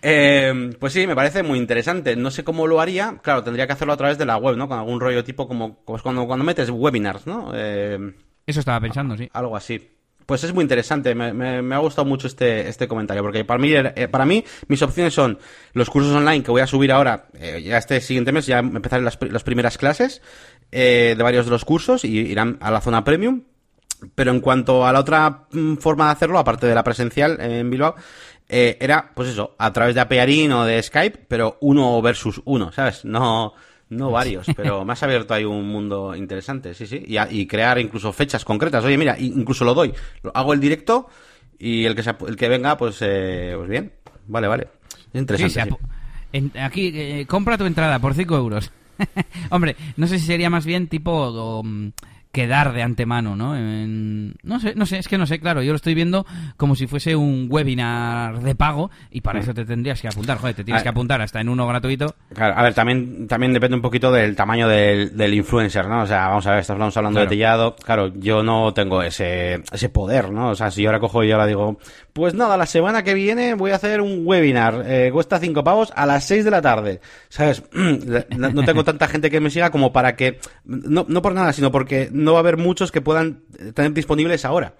Eh, pues sí, me parece muy interesante. No sé cómo lo haría. Claro, tendría que hacerlo a través de la web, ¿no? Con algún rollo tipo como cuando, cuando metes webinars, ¿no? Eh, Eso estaba pensando, sí. Algo así. Pues es muy interesante, me, me, ha gustado mucho este, este comentario, porque para mí, eh, para mí mis opciones son los cursos online que voy a subir ahora, ya este siguiente mes, ya empezaré las, las primeras clases de varios de los cursos y irán a la zona premium. Pero en cuanto a la otra mm, forma de hacerlo, aparte de la presencial en Bilbao, eh, era, pues eso, a través de Apearin o de Skype, pero uno versus uno, ¿sabes? No, no varios, pero me has abierto ahí un mundo interesante, sí, sí. Y, y, crear incluso fechas concretas. Oye, mira, incluso lo doy. hago el directo y el que, el que venga, pues, eh, pues bien. Vale, vale. interesante. aquí, eh, compra tu entrada por 5 euros. Hombre, no sé si sería más bien tipo quedar de antemano, ¿no? no sé, no sé, es que no sé, claro, yo lo estoy viendo como si fuese un webinar de pago y para mm. eso te tendrías que apuntar, joder, te tienes que apuntar hasta en uno gratuito. Claro, a ver, también, también depende un poquito del tamaño del, del influencer, ¿no? O sea, vamos a ver, estamos hablando de Tellado, claro, yo no tengo ese, ese poder, ¿no? O sea, si yo ahora cojo y ahora digo, pues nada, la semana que viene voy a hacer un webinar, eh, cuesta cinco pavos a las seis de la tarde, ¿sabes? no tengo tanta gente que me siga como para que, no, no por nada, sino porque no va a haber muchos que puedan tener disponibles ahora.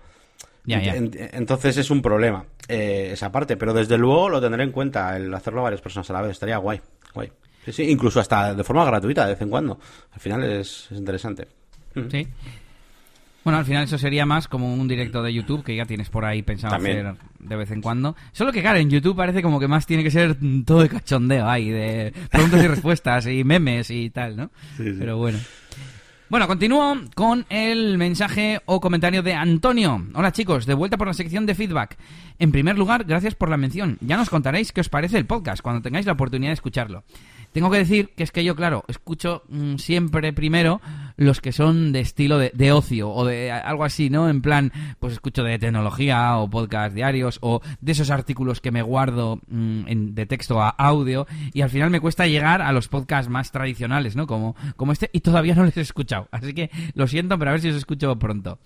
Entonces es un problema eh, esa parte, pero desde luego lo tendré en cuenta el hacerlo a varias personas a la vez, estaría guay, guay. Sí, sí, incluso hasta de forma gratuita de vez en cuando. Al final es, interesante. Sí. Bueno, al final eso sería más como un directo de YouTube que ya tienes por ahí pensado También. hacer de vez en cuando. Solo que, claro, en YouTube parece como que más tiene que ser todo de cachondeo ahí, de preguntas y respuestas y memes y tal, ¿no? Sí, sí. Pero bueno. Bueno, continúo con el mensaje o comentario de Antonio. Hola chicos, de vuelta por la sección de feedback. En primer lugar, gracias por la mención. Ya nos contaréis qué os parece el podcast cuando tengáis la oportunidad de escucharlo. Tengo que decir que es que yo, claro, escucho mm, siempre primero los que son de estilo de, de ocio o de algo así, ¿no? En plan, pues escucho de tecnología o podcast diarios o de esos artículos que me guardo mm, en- de texto a audio y al final me cuesta llegar a los podcasts más tradicionales, ¿no? Como, como este y todavía no les he escuchado. Así que lo siento, pero a ver si os escucho pronto.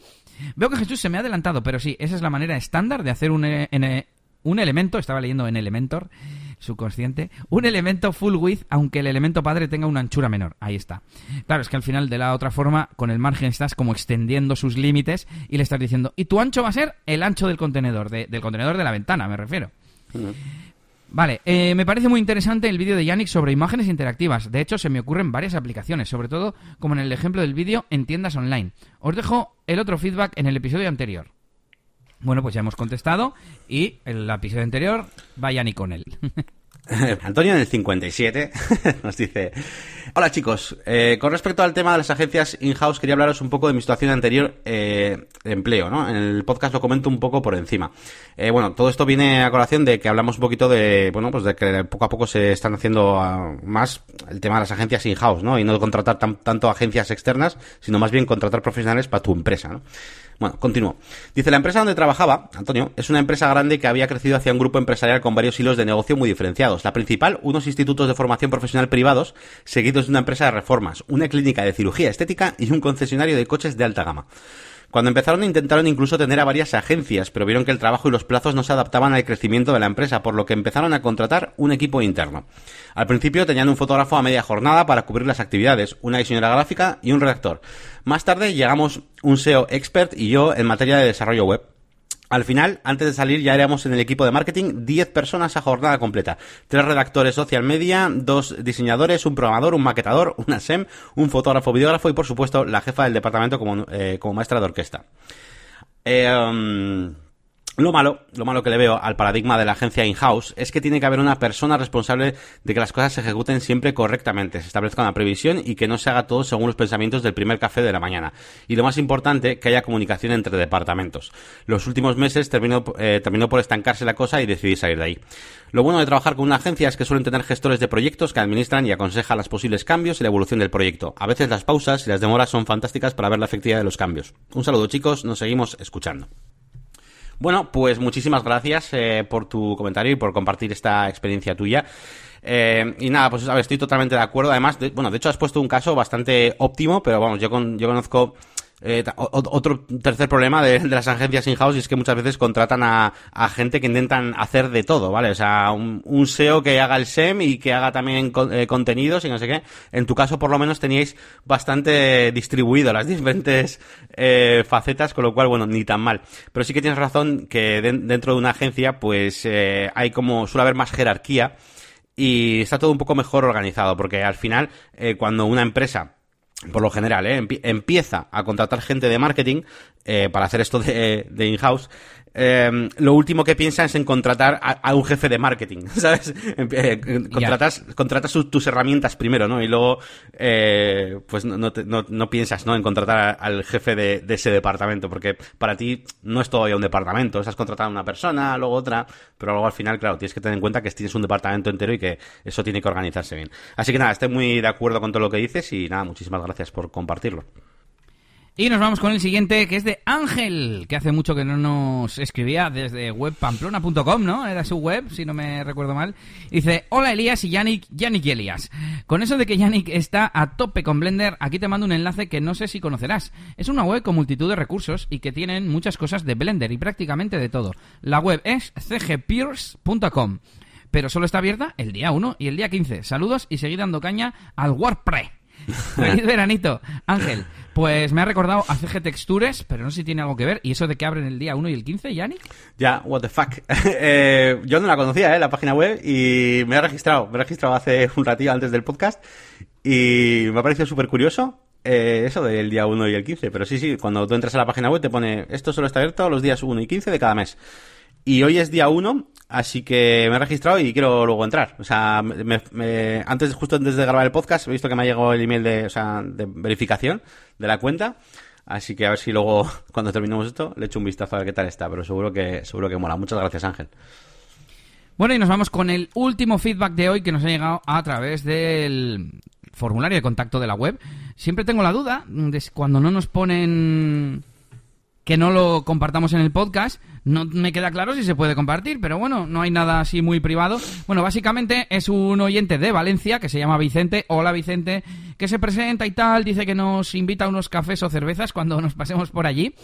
Veo que Jesús se me ha adelantado, pero sí, esa es la manera estándar de hacer un, e- en- e- un elemento, estaba leyendo en Elementor, subconsciente, un elemento full width, aunque el elemento padre tenga una anchura menor. Ahí está. Claro, es que al final de la otra forma, con el margen estás como extendiendo sus límites y le estás diciendo, y tu ancho va a ser el ancho del contenedor, de- del contenedor de la ventana, me refiero. Vale, eh, me parece muy interesante el vídeo de Yannick sobre imágenes interactivas. De hecho, se me ocurren varias aplicaciones, sobre todo como en el ejemplo del vídeo en tiendas online. Os dejo el otro feedback en el episodio anterior. Bueno, pues ya hemos contestado y el episodio anterior va Yannick con él. Antonio en el 57 nos dice, hola chicos, eh, con respecto al tema de las agencias in-house quería hablaros un poco de mi situación anterior eh, de empleo, ¿no? En el podcast lo comento un poco por encima. Eh, bueno, todo esto viene a colación de que hablamos un poquito de, bueno, pues de que poco a poco se están haciendo ah, más el tema de las agencias in-house, ¿no? Y no contratar tan- tanto agencias externas, sino más bien contratar profesionales para tu empresa, ¿no? Bueno, continúo. Dice, la empresa donde trabajaba, Antonio, es una empresa grande que había crecido hacia un grupo empresarial con varios hilos de negocio muy diferenciados. La principal, unos institutos de formación profesional privados, seguidos de una empresa de reformas, una clínica de cirugía estética y un concesionario de coches de alta gama. Cuando empezaron intentaron incluso tener a varias agencias, pero vieron que el trabajo y los plazos no se adaptaban al crecimiento de la empresa, por lo que empezaron a contratar un equipo interno. Al principio tenían un fotógrafo a media jornada para cubrir las actividades, una diseñadora gráfica y un redactor. Más tarde llegamos un SEO expert y yo en materia de desarrollo web. Al final, antes de salir, ya éramos en el equipo de marketing 10 personas a jornada completa. Tres redactores social media, dos diseñadores, un programador, un maquetador, una SEM, un fotógrafo, videógrafo y, por supuesto, la jefa del departamento como, eh, como maestra de orquesta. Eh, um, lo malo, lo malo que le veo al paradigma de la agencia in-house es que tiene que haber una persona responsable de que las cosas se ejecuten siempre correctamente, se establezca una previsión y que no se haga todo según los pensamientos del primer café de la mañana. Y lo más importante, que haya comunicación entre departamentos. Los últimos meses terminó, eh, terminó por estancarse la cosa y decidí salir de ahí. Lo bueno de trabajar con una agencia es que suelen tener gestores de proyectos que administran y aconsejan los posibles cambios y la evolución del proyecto. A veces las pausas y las demoras son fantásticas para ver la efectividad de los cambios. Un saludo chicos, nos seguimos escuchando. Bueno, pues muchísimas gracias eh, por tu comentario y por compartir esta experiencia tuya. Eh, y nada, pues a ver, estoy totalmente de acuerdo. Además, de- bueno, de hecho has puesto un caso bastante óptimo, pero vamos, yo, con, yo conozco eh, otro tercer problema de, las agencias in-house es que muchas veces contratan a, gente que intentan hacer de todo, ¿vale? O sea, un, SEO que haga el SEM y que haga también con- eh, contenidos y no sé qué. En tu caso, por lo menos, teníais bastante distribuido las diferentes eh, facetas, con lo cual, bueno, ni tan mal. Pero sí que tienes razón que den- dentro de una agencia, pues hay como, suele haber más jerarquía y está todo un poco mejor organizado, porque al final, cuando una empresa por lo general, ¿eh? Empie- empieza a contratar gente de marketing eh, para hacer esto de, de in-house, eh, lo último que piensa es en contratar a, a un jefe de marketing, ¿sabes? Em- eh, contratas tus herramientas primero, ¿no? Y luego, eh, pues no, te- no- no piensas, ¿no? En contratar a- al jefe de, de ese departamento, porque para ti no es todavía un departamento, estás contratando a una persona, luego otra, pero luego al final, claro, tienes que tener en cuenta que tienes un departamento entero y que eso tiene que organizarse bien. Así que nada, estoy muy de acuerdo con todo lo que dices y nada, muchísimas gracias por compartirlo. Y nos vamos con el siguiente, que es de Ángel, que hace mucho que no nos escribía desde webpamplona.com, ¿no? Era su web, si no me recuerdo mal. Dice, hola Elías y Yannick, Yannick y Elías. Con eso de que Yannick está a tope con Blender, aquí te mando un enlace que no sé si conocerás. Es una web con multitud de recursos y que tienen muchas cosas de Blender y prácticamente de todo. La web es cgpeers.com. Pero solo está abierta el día 1 y el día 15. Saludos y seguid dando caña al WordPress. Feliz veranito, Ángel. Pues me ha recordado a CG Textures, pero no sé si tiene algo que ver. ¿Y eso de que abren el día 1 y el 15, Yannick? Ya, what the fuck. Eh, yo no la conocía, ¿eh? La página web y me he registrado. Me he registrado hace un ratillo antes del podcast y me ha parecido súper curioso. eh, eso del día 1 y el 15. Pero sí, sí, cuando tú entras a la página web te pone esto solo está abierto los días 1 y 15 de cada mes. Y hoy es día 1, así que me he registrado y quiero luego entrar. O sea, me, antes, justo antes de grabar el podcast, he visto que me ha llegado el email de, o sea, de verificación de la cuenta. Así que a ver si luego, cuando terminemos esto, le echo un vistazo a ver qué tal está. Pero seguro que, seguro que mola. Muchas gracias, Ángel. Bueno, y nos vamos con el último feedback de hoy que nos ha llegado a través del formulario de contacto de la web. Siempre tengo la duda de cuando no nos ponen que no lo compartamos en el podcast, no me queda claro si se puede compartir, pero bueno, no hay nada así muy privado. Bueno, básicamente es un oyente de Valencia que se llama Vicente. Hola Vicente, que se presenta y tal, dice que nos invita a unos cafés o cervezas cuando nos pasemos por allí.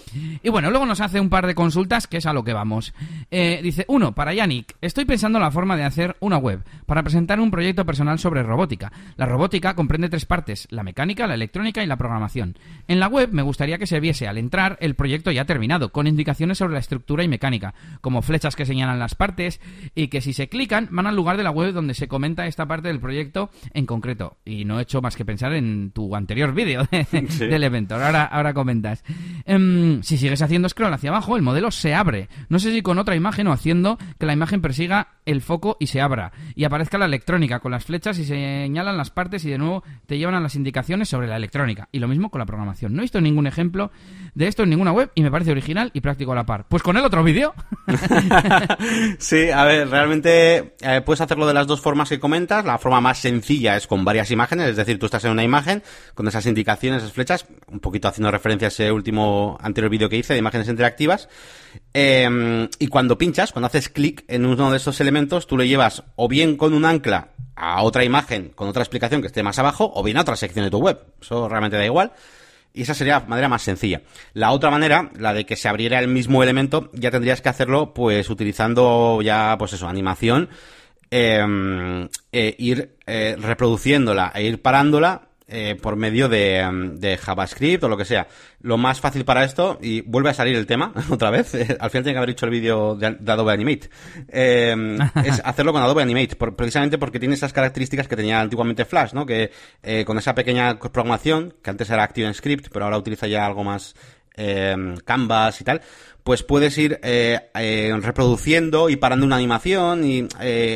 Y bueno, luego nos hace un par de consultas, que es a lo que vamos. Eh, dice, uno, para Yannick, estoy pensando en la forma de hacer una web para presentar un proyecto personal sobre robótica. La robótica comprende tres partes, la mecánica, la electrónica y la programación. En la web me gustaría que se viese al entrar el proyecto ya terminado, con indicaciones sobre la estructura y mecánica, como flechas que señalan las partes y que si se clican van al lugar de la web donde se comenta esta parte del proyecto en concreto. Y no he hecho más que pensar en tu anterior vídeo del evento. Ahora, ahora comentas. Em, si sigues haciendo scroll hacia abajo, el modelo se abre. No sé si con otra imagen o haciendo que la imagen persiga el foco y se abra. Y aparezca la electrónica con las flechas y se señalan las partes y de nuevo te llevan a las indicaciones sobre la electrónica. Y lo mismo con la programación. No he visto ningún ejemplo de esto en ninguna web y me parece original y práctico a la par. Pues con el otro vídeo. sí, a ver, realmente eh, puedes hacerlo de las dos formas que comentas. La forma más sencilla es con varias imágenes, es decir, tú estás en una imagen con esas indicaciones, esas flechas, un poquito haciendo referencia a ese último anterior vídeo que hice de imágenes interactivas. Em, y cuando pinchas, cuando haces clic en uno de esos elementos, tú lo llevas o bien con un ancla a otra imagen con otra explicación que esté más abajo, o bien a otra sección de tu web. Eso realmente da igual. Y esa sería la manera más sencilla. La otra manera, la de que se abriera el mismo elemento, ya tendrías que hacerlo pues utilizando ya pues eso, animación, em, eh, ir reproduciéndola e ir parándola eh, por medio de, de, JavaScript o lo que sea. Lo más fácil para esto, y vuelve a salir el tema otra vez, al final tiene que haber hecho el vídeo de, Adobe Animate, eh, es hacerlo con Adobe Animate, precisamente porque tiene esas características que tenía antiguamente Flash, ¿no? Que eh, con esa pequeña programación, que antes era ActiveScript, pero ahora utiliza ya algo más Canvas y tal, pues puedes ir reproduciendo y parando una animación y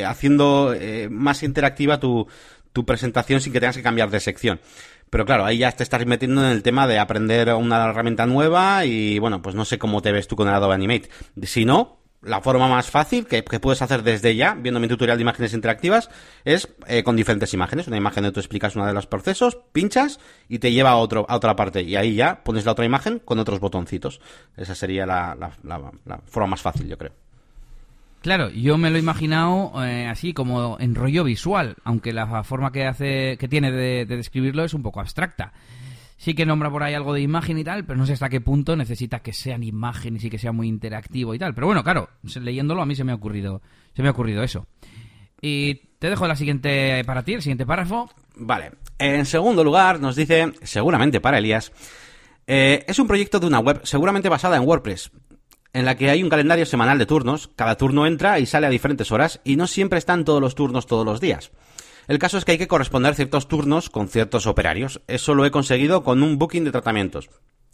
haciendo más interactiva tu tu presentación sin que tengas que cambiar de sección. Pero claro, ahí ya te estás metiendo en el tema de aprender una herramienta nueva y bueno, pues no sé cómo te ves tú con el Adobe Animate. Si no, la forma más fácil que, puedes hacer desde ya, viendo mi tutorial de imágenes interactivas, es eh, con diferentes imágenes. Una imagen donde tú explicas uno de los procesos, pinchas y te lleva a, otro, a otra parte. Y ahí ya pones la otra imagen con otros botoncitos. Esa sería la forma más fácil, yo creo. Claro, yo me lo he imaginado eh, así como en rollo visual, aunque la forma que hace, que tiene de, describirlo es un poco abstracta. Sí que nombra por ahí algo de imagen y tal, pero no sé hasta qué punto necesita que sean imágenes y que sea muy interactivo y tal. Pero bueno, claro, leyéndolo a mí se me ha ocurrido, se me ha ocurrido eso. Y te dejo la siguiente para ti, el siguiente párrafo. Vale. En segundo lugar, nos dice, seguramente para Elías, eh, es un proyecto de una web seguramente basada en WordPress en la que hay un calendario semanal de turnos, cada turno entra y sale a diferentes horas y no siempre están todos los turnos todos los días. El caso es que hay que corresponder ciertos turnos con ciertos operarios. Eso lo he conseguido con un booking de tratamientos.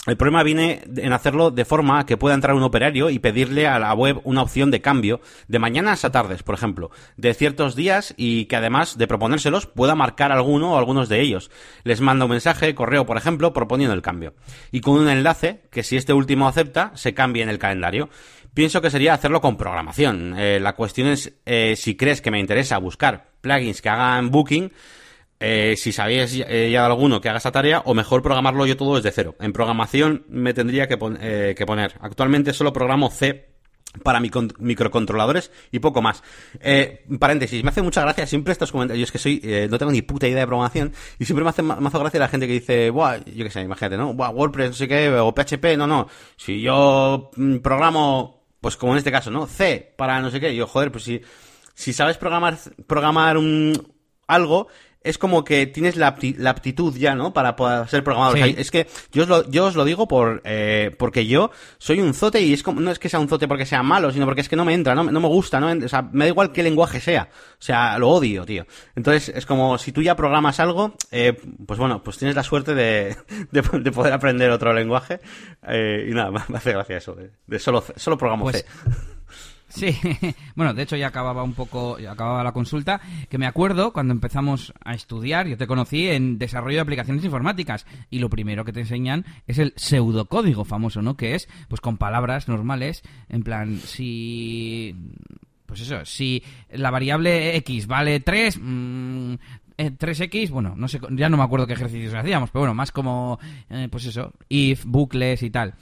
El problema viene en hacerlo de forma que pueda entrar un operario y pedirle a la web una opción de cambio de mañanas a tardes, por ejemplo, de ciertos días y que además de proponérselos pueda marcar alguno o algunos de ellos. Les manda un mensaje, correo, por ejemplo, proponiendo el cambio. Y con un enlace que si este último acepta, se cambie en el calendario. Pienso que sería hacerlo con programación. Eh, la cuestión es eh, si crees que me interesa buscar plugins que hagan booking eh, si sabéis eh, ya alguno que haga esta tarea, o mejor programarlo yo todo desde cero. En programación me tendría que, eh, que poner. Actualmente solo programo C para microcontroladores y poco más. Eh, paréntesis, me hace mucha gracia siempre estos comentarios. Yo es que soy, eh, no tengo ni puta idea de programación y siempre me hace, hace gracia la gente que dice, Buah, yo qué sé, imagínate, ¿no? Buah, WordPress, no sé qué, o PHP, no, no. Si yo mm, programo, pues como en este caso, ¿no? C para no sé qué, yo, joder, pues si, si sabes programar, programar un, algo, es como que tienes la, aptitud ya, ¿no? Para poder ser programador. es que yo os lo, yo os lo digo por, eh, porque yo soy un zote y es como, no es que sea un zote porque sea malo, sino porque es que no me entra, no, no me gusta, no, o sea, me da igual qué lenguaje sea. O sea, lo odio, tío. Entonces, es como si tú ya programas algo, eh, pues bueno, pues tienes la suerte de, de, poder aprender otro lenguaje. Eh, y nada, me hace gracia eso, de, solo, solo programo pues, Sí, bueno, de hecho ya acababa un poco, acababa la consulta, que me acuerdo cuando empezamos a estudiar, yo te conocí en desarrollo de aplicaciones informáticas y lo primero que te enseñan es el pseudocódigo famoso, ¿no? Que es, pues con palabras normales, en plan, si... Pues eso, si la variable x vale 3, 3x, eh, bueno, no sé, ya no me acuerdo qué ejercicios hacíamos, pero bueno, más como, eh, pues eso, if, bucles y tal.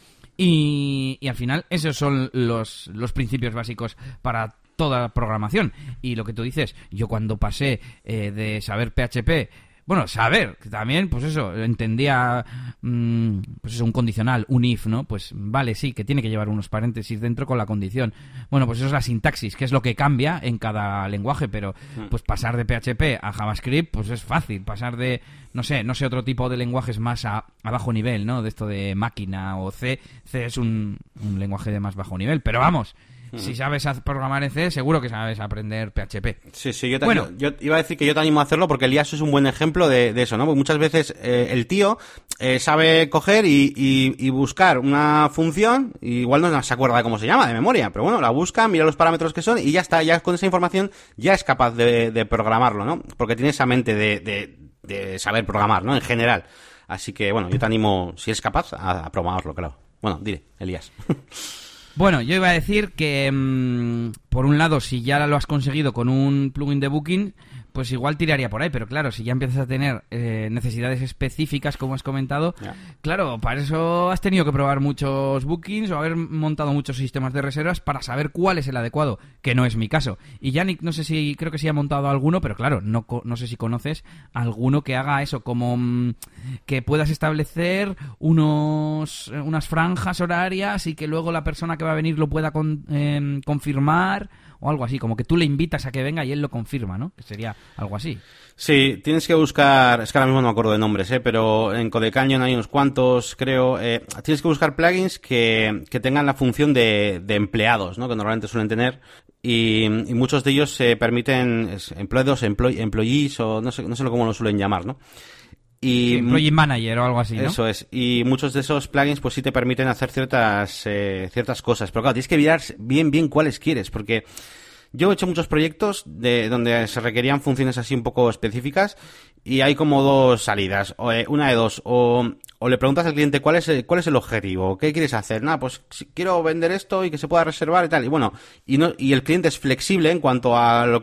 Y, al final esos son los, los principios básicos para toda programación. Y lo que tú dices, yo cuando pasé eh, de saber PHP bueno, saber, también, pues eso, entendía, mm, pues eso, un condicional, un if, ¿no? Pues vale, sí, que tiene que llevar unos paréntesis dentro con la condición. Bueno, pues eso es la sintaxis, que es lo que cambia en cada lenguaje, pero hmm. pues pasar de PHP a JavaScript, pues es fácil. Pasar de, no sé, no sé, otro tipo de lenguajes más a, bajo nivel, ¿no? De esto de máquina o C. C es un, un lenguaje de más bajo nivel, pero vamos, si sabes programar en C, seguro que sabes aprender PHP. Sí, sí, yo, bueno. yo, iba a decir que yo te animo a hacerlo porque Elías es un buen ejemplo de, eso, ¿no? Porque muchas veces eh, el tío eh, sabe coger y, buscar una función, igual no se acuerda de cómo se llama, de memoria, pero bueno, la busca, mira los parámetros que son y ya está, ya con esa información ya es capaz de, programarlo, ¿no? Porque tiene esa mente de, de, saber programar, ¿no? En general. Así que, bueno, yo te animo, si es capaz, a, a programarlo, claro. Bueno, dile, Elías. Bueno, yo iba a decir que, mm, por un lado, si ya lo has conseguido con un plugin de Booking, pues igual tiraría por ahí, pero claro, si ya empiezas a tener eh, necesidades específicas, como has comentado, claro, para eso has tenido que probar muchos bookings o haber montado muchos sistemas de reservas para saber cuál es el adecuado, que no es mi caso. Y Yannick, no sé si, creo que sí ha montado alguno, pero claro, no, no sé si conoces alguno que haga eso, como mm, que puedas establecer unos, unas franjas horarias y que luego la persona que va a venir lo pueda em, confirmar o algo así, como que tú le invitas a que venga y él lo confirma, ¿no? Que sería algo así. Sí, tienes que buscar, es que ahora mismo no me acuerdo de nombres, ¿eh? pero en Codecanyon hay unos cuantos, creo. Eh, tienes que buscar plugins que, que tengan la función de, de empleados, ¿no? Que normalmente suelen tener. Y, muchos de ellos se permiten empleados, employees o no sé, no sé cómo lo suelen llamar, ¿no? Y Manager o algo así, ¿no? Eso es. Y muchos de esos plugins pues sí te permiten hacer ciertas, eh, ciertas cosas. Pero claro, tienes que mirar bien, bien cuáles quieres, porque yo he hecho muchos proyectos de donde se requerían funciones así un poco específicas y hay como dos salidas. O, eh, una de dos. O, o le preguntas al cliente cuál es el, cuál es el objetivo, qué quieres hacer. Nada, pues quiero vender esto y que se pueda reservar y tal. Y bueno, y no, y el cliente es flexible en cuanto a lo,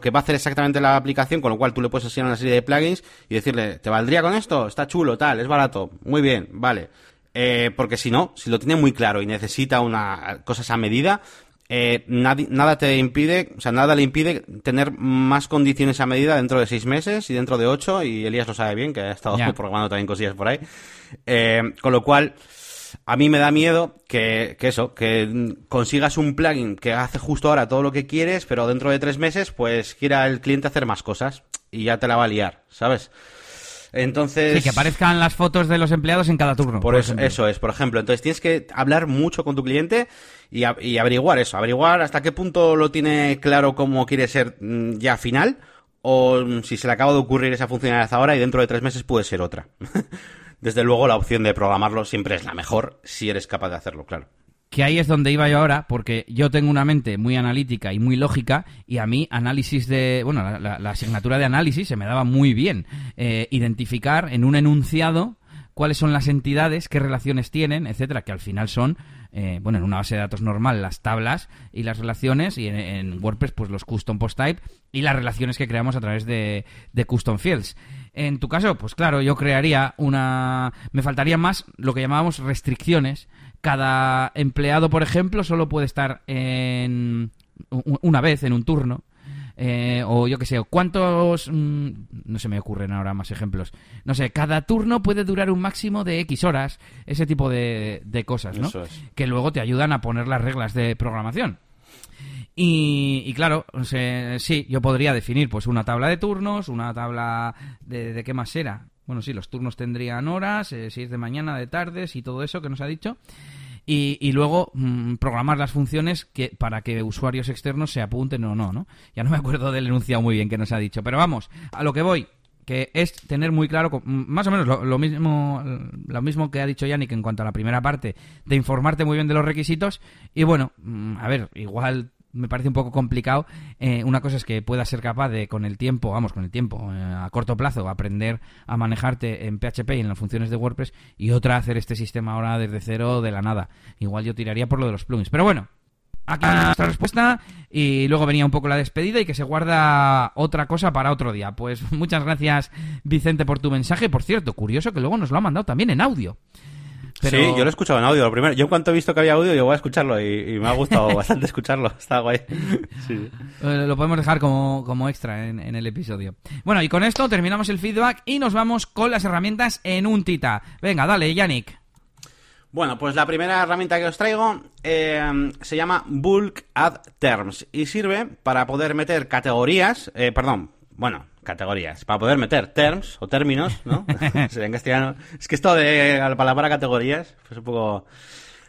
que va a hacer exactamente la aplicación, con lo cual tú le puedes asignar una serie de plugins y decirle, ¿te valdría con esto? Está chulo, tal, es barato, muy bien, vale. Eh, porque si no, si lo tiene muy claro y necesita una cosas a medida, eh, nada te impide, o sea, nada le impide tener más condiciones a medida dentro de seis meses y dentro de ocho, y Elías lo sabe bien, que ha estado programando también cosillas por ahí. Eh, con lo cual, a mí me da miedo que, que, eso, que consigas un plugin que hace justo ahora todo lo que quieres, pero dentro de tres meses, pues quiera el cliente hacer más cosas y ya te la va a liar, ¿sabes? Entonces. Sí, que aparezcan las fotos de los empleados en cada turno. Por, eso, eso es, por ejemplo. Entonces tienes que hablar mucho con tu cliente y, averiguar eso, averiguar hasta qué punto lo tiene claro cómo quiere ser mm, ya final o mm, si se le acaba de ocurrir esa funcionalidad ahora y dentro de tres meses puede ser otra. Desde luego la opción de programarlo siempre es la mejor si eres capaz de hacerlo, claro que ahí es donde iba yo ahora, porque yo tengo una mente muy analítica y muy lógica, y a mí análisis de, bueno, la, asignatura de análisis se me daba muy bien. Eh, identificar en un enunciado cuáles son las entidades, qué relaciones tienen, etcétera, que al final son, eh, bueno, en una base de datos normal las tablas y las relaciones, y en, WordPress pues los custom post type y las relaciones que creamos a través de, de custom fields. En tu caso, pues claro, yo crearía una... Me faltaría más lo que llamábamos restricciones, cada empleado, por ejemplo, solo puede estar en una vez en un turno. Eh, o yo qué sé, ¿cuántos? Mm, no se me ocurren ahora más ejemplos. No sé, cada turno puede durar un máximo de X horas, ese tipo de, cosas, ¿no? Que luego te ayudan a poner las reglas de programación. Y, claro, sí, yo podría definir pues una tabla de turnos, una tabla de, de qué más era. Bueno, sí, los turnos tendrían horas, eh, si es de mañana, de tardes y todo eso que nos ha dicho. Y, luego mm, programar las funciones que para que usuarios externos se apunten o no, ¿no? Ya no me acuerdo del enunciado muy bien que nos ha dicho, pero vamos, a lo que voy que es tener muy claro, mm, más o menos lo, mismo lo mismo que ha dicho Yannick en cuanto a la primera parte, de informarte muy bien de los requisitos y bueno, mm, a ver, igual me parece un poco complicado. Eh, una cosa es que puedas ser capaz de, con el tiempo, vamos, con el tiempo, eh, a corto plazo, aprender a manejarte en PHP y en las funciones de WordPress, y otra hacer este sistema ahora desde cero, de la nada. Igual yo tiraría por lo de los plugins. Pero bueno, aquí nuestra respuesta y luego venía un poco la despedida y que se guarda otra cosa para otro día. Pues muchas gracias Vicente por tu mensaje. Por cierto, curioso que luego nos lo ha mandado también en audio. Sí, yo lo he escuchado en audio. Lo primero, yo en cuanto he visto que había audio, yo voy a escucharlo y, me ha gustado bastante escucharlo. Está guay. Sí. Eh, lo podemos dejar como, como extra en, en, el episodio. Bueno, y con esto terminamos el feedback y nos vamos con las herramientas en un tita. Venga, dale, Yannick. Bueno, pues la primera herramienta que os traigo eh, se llama Bulk Add Terms y sirve para poder meter categorías, eh, perdón, bueno, categorías, para poder meter terms o términos, ¿no? en castellano. Es que esto de la palabra categorías, pues un poco...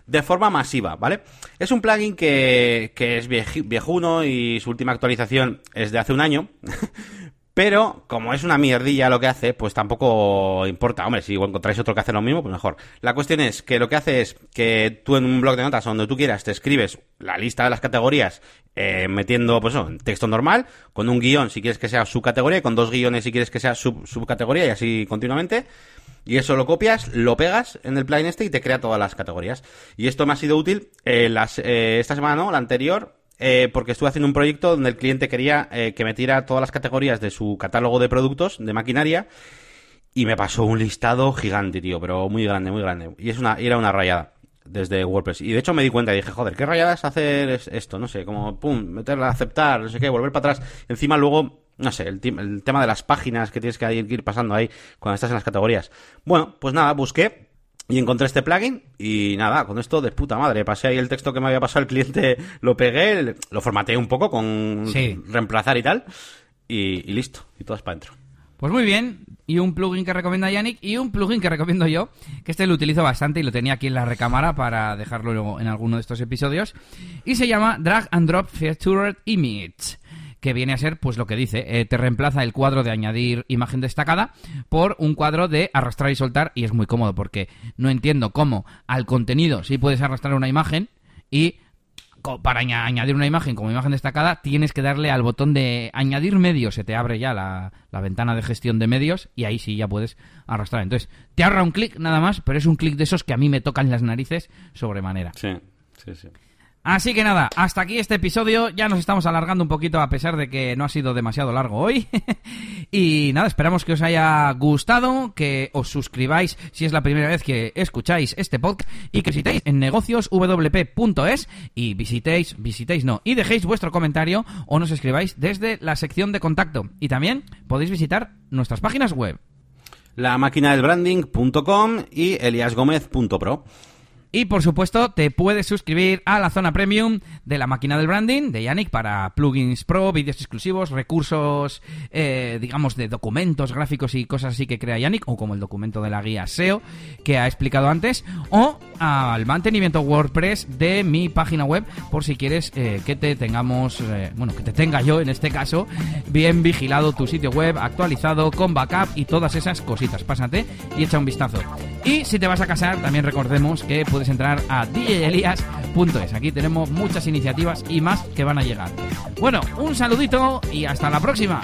De forma masiva, ¿vale? Es un plugin que, que es viejuno y su última actualización es de hace un año, pero, como es una mierdilla lo que hace, pues tampoco importa. Hombre, si encontráis otro que hace lo mismo, pues mejor. La cuestión es que lo que hace es que tú en un blog de notas, donde tú quieras, te escribes la lista de las categorías, eh, metiendo, pues eso, texto normal, con un guion si quieres que sea subcategoría, y con dos guiones si quieres que sea sub subcategoría, y así continuamente. Y eso lo copias, lo pegas en el plugin este y te crea todas las categorías. Y esto me ha sido útil eh, las, eh, esta semana, ¿no? La anterior, eh, porque estuve haciendo un proyecto donde el cliente quería eh, que metiera todas las categorías de su catálogo de productos de maquinaria y me pasó un listado gigante, tío, pero muy grande, muy grande. Y es una, era una rayada desde WordPress. Y de hecho me di cuenta y dije, joder, qué rayada es hacer esto, no sé, como, pum, meterla, aceptar, no sé qué, volver para atrás. Encima luego, no sé, el, el tema de las páginas que tienes que ir pasando ahí cuando estás en las categorías. Bueno, pues nada, busqué y encontré este plugin y nada, con esto de puta madre. Pasé ahí el texto que me había pasado el cliente, lo pegué, lo formateé un poco con reemplazar y tal. Y, listo, y todo es para adentro. Pues muy bien, y un plugin que recomienda Yannick y un plugin que recomiendo yo, que este lo utilizo bastante y lo tenía aquí en la recámara para dejarlo luego en alguno de estos episodios, y se llama Drag and Drop Featured Image que viene a ser pues lo que dice, eh, te reemplaza el cuadro de añadir imagen destacada por un cuadro de arrastrar y soltar y es muy cómodo porque no entiendo cómo al contenido sí puedes arrastrar una imagen y para añadir una imagen como imagen destacada tienes que darle al botón de añadir medios, se te abre ya la, la ventana de gestión de medios y ahí sí ya puedes arrastrar. Entonces, te ahorra un clic nada más, pero es un clic de esos que a mí me tocan las narices sobremanera. Sí, sí, sí. Así que nada, hasta aquí este episodio. Ya nos estamos alargando un poquito a pesar de que no ha sido demasiado largo hoy. y nada, esperamos que os haya gustado, que os suscribáis si es la primera vez que escucháis este podcast y que visitéis en negocioswp.es y visitéis, visitéis no, y dejéis vuestro comentario o nos escribáis desde la sección de contacto. Y también podéis visitar nuestras páginas web. La máquina del branding.com y eliasgomez.pro. Y por supuesto, te puedes suscribir a la zona premium de la máquina del branding de Yannick para plugins pro, vídeos exclusivos, recursos, eh, digamos, de documentos gráficos y cosas así que crea Yannick, o como el documento de la guía SEO que ha explicado antes, o al mantenimiento WordPress de mi página web, por si quieres eh, que te tengamos, eh, bueno, que te tenga yo en este caso, bien vigilado tu sitio web, actualizado, con backup y todas esas cositas. Pásate y echa un vistazo. Y si te vas a casar, también recordemos que puedes entrar a djelias.es. Aquí tenemos muchas iniciativas y más que van a llegar. Bueno, un saludito y hasta la próxima.